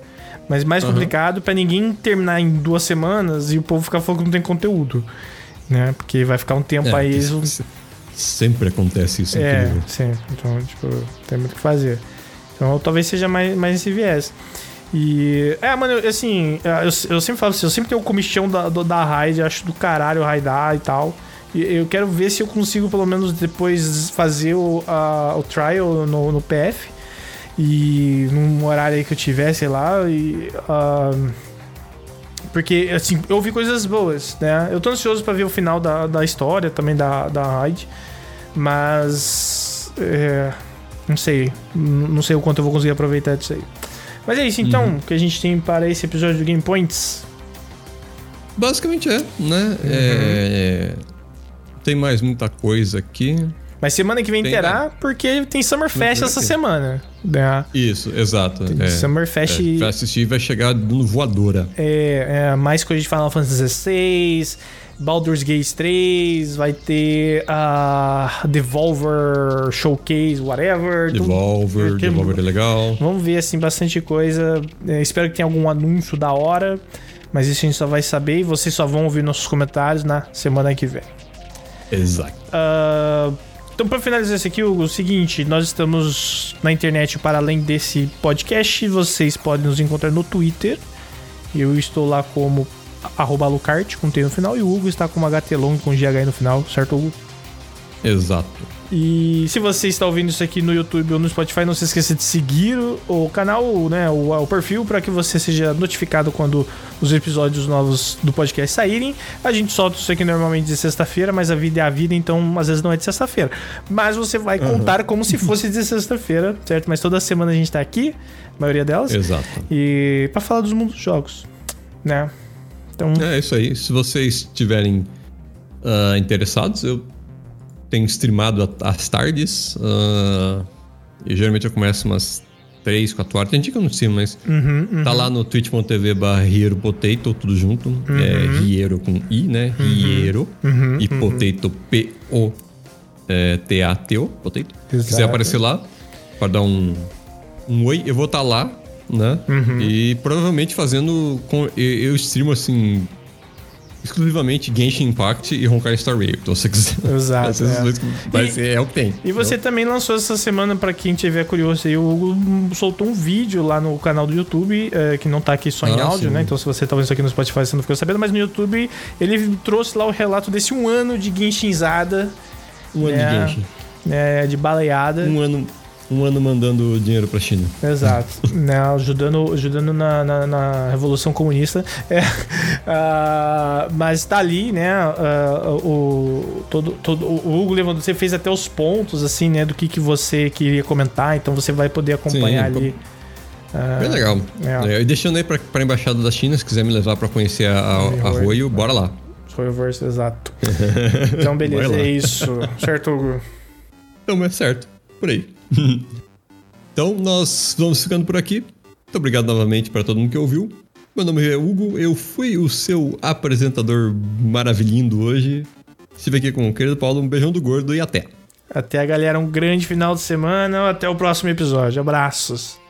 mas mais Aham. complicado pra ninguém terminar em duas semanas e o povo ficar falando que não tem conteúdo. Né? Porque vai ficar um tempo É, aí. se- Sempre acontece isso. É, incrível. sim. Então, tipo, tem muito o que fazer. Então, talvez seja mais, mais esse viés. E. É, mano, eu, assim, eu, eu sempre falo assim, eu sempre tenho o comichão da, do- da raid, acho do caralho raidar e tal. Eu quero ver se eu consigo, pelo menos, depois fazer o, a- o trial no, no PF. E num horário aí que eu tiver, sei lá, e. ah, Porque, assim, eu ouvi coisas boas, né? Eu tô ansioso para ver o final da, da história também da, da Hyde. Mas. É, não sei. Não sei o quanto eu vou conseguir aproveitar disso aí. Mas é isso então uhum. que a gente tem para esse episódio do Game Points. Basicamente é, né? Uhum. É, tem mais muita coisa aqui. Mas semana que vem tem, terá, né? porque tem Summer Fest essa semana. Né? Isso, exato. Tem é, Summer Fest. É, pra assistir vai chegar no voadora. É, é, mais coisa de Final Fantasy XVI, Baldur's Gate 3, vai ter a uh, Devolver Showcase, whatever. Devolver, Devolver é legal. Vamos ver, assim, bastante coisa. É, espero que tenha algum anúncio da hora. Mas isso a gente só vai saber e vocês só vão ouvir nossos comentários na semana que vem. Exato. Uh, então, para finalizar isso aqui, o, o seguinte: nós estamos na internet para além desse podcast. Vocês podem nos encontrar no Twitter. Eu estou lá como arroba com T no final. E o Hugo está com uma HT long com GH no final, certo, Hugo? Exato. E se você está ouvindo isso aqui no YouTube ou no Spotify, não se esqueça de seguir o canal, né, o, o perfil, para que você seja notificado quando os episódios novos do podcast saírem. A gente solta isso aqui normalmente de sexta-feira, mas a vida é a vida, então às vezes não é de sexta-feira. Mas você vai uhum. contar como se fosse de sexta-feira, certo? Mas toda semana a gente está aqui, a maioria delas. Exato. E para falar dos mundos dos jogos, né? Então... É isso aí. Se vocês estiverem uh, interessados, eu tenho streamado às tardes. Uh, e geralmente eu começo umas 3, 4 horas. Tem dia que eu não streamo, mas uhum, uhum. tá lá no twitch.tv barra Potato, tudo junto. Uhum. É Riero com I, né? Uhum. Riero. Uhum, e uhum. Potato, P-O-T-A-T-O, Potato. Se quiser aparecer lá, para dar um, um oi, eu vou estar tá lá né? Uhum. E provavelmente fazendo. Com, eu, eu streamo assim. Exclusivamente Genshin Impact e Honkai Star Rail. Então, se você quiser. [laughs] Exato. é. Dois, vai e, é o que tem. E você então. também lançou essa semana, para quem tiver curioso aí, o Hugo soltou um vídeo lá no canal do YouTube, é, que não tá aqui só em ah, áudio, sim. né? Então, se você tá vendo isso aqui no Spotify, você não ficou sabendo, mas no YouTube ele trouxe lá o relato desse um ano de Genshinzada. Um ano de né? Genshin. É, de baleada. Um ano um ano mandando dinheiro para a China. Exato. [laughs] né, ajudando ajudando na, na, na Revolução Comunista. É, uh, mas está ali, né? Uh, o, todo, todo, o Hugo levantou, você fez até os pontos, assim, né? Do que, que você queria comentar, então você vai poder acompanhar Sim, ali. Bem legal. É. E deixando aí para a Embaixada da China, se quiser me levar para conhecer a, a, Arroio, bora lá. Royoverse, exato. [laughs] Então, beleza, é isso. certo, Hugo? Então, é certo. Por aí. [laughs] então, nós vamos ficando por aqui. Muito obrigado novamente para todo mundo que ouviu. Meu nome é Hugo, eu fui o seu apresentador maravilhindo hoje. Estive aqui com o querido Paulo, um beijão do gordo e até. Até, galera, um grande final de semana. Até o próximo episódio. Abraços.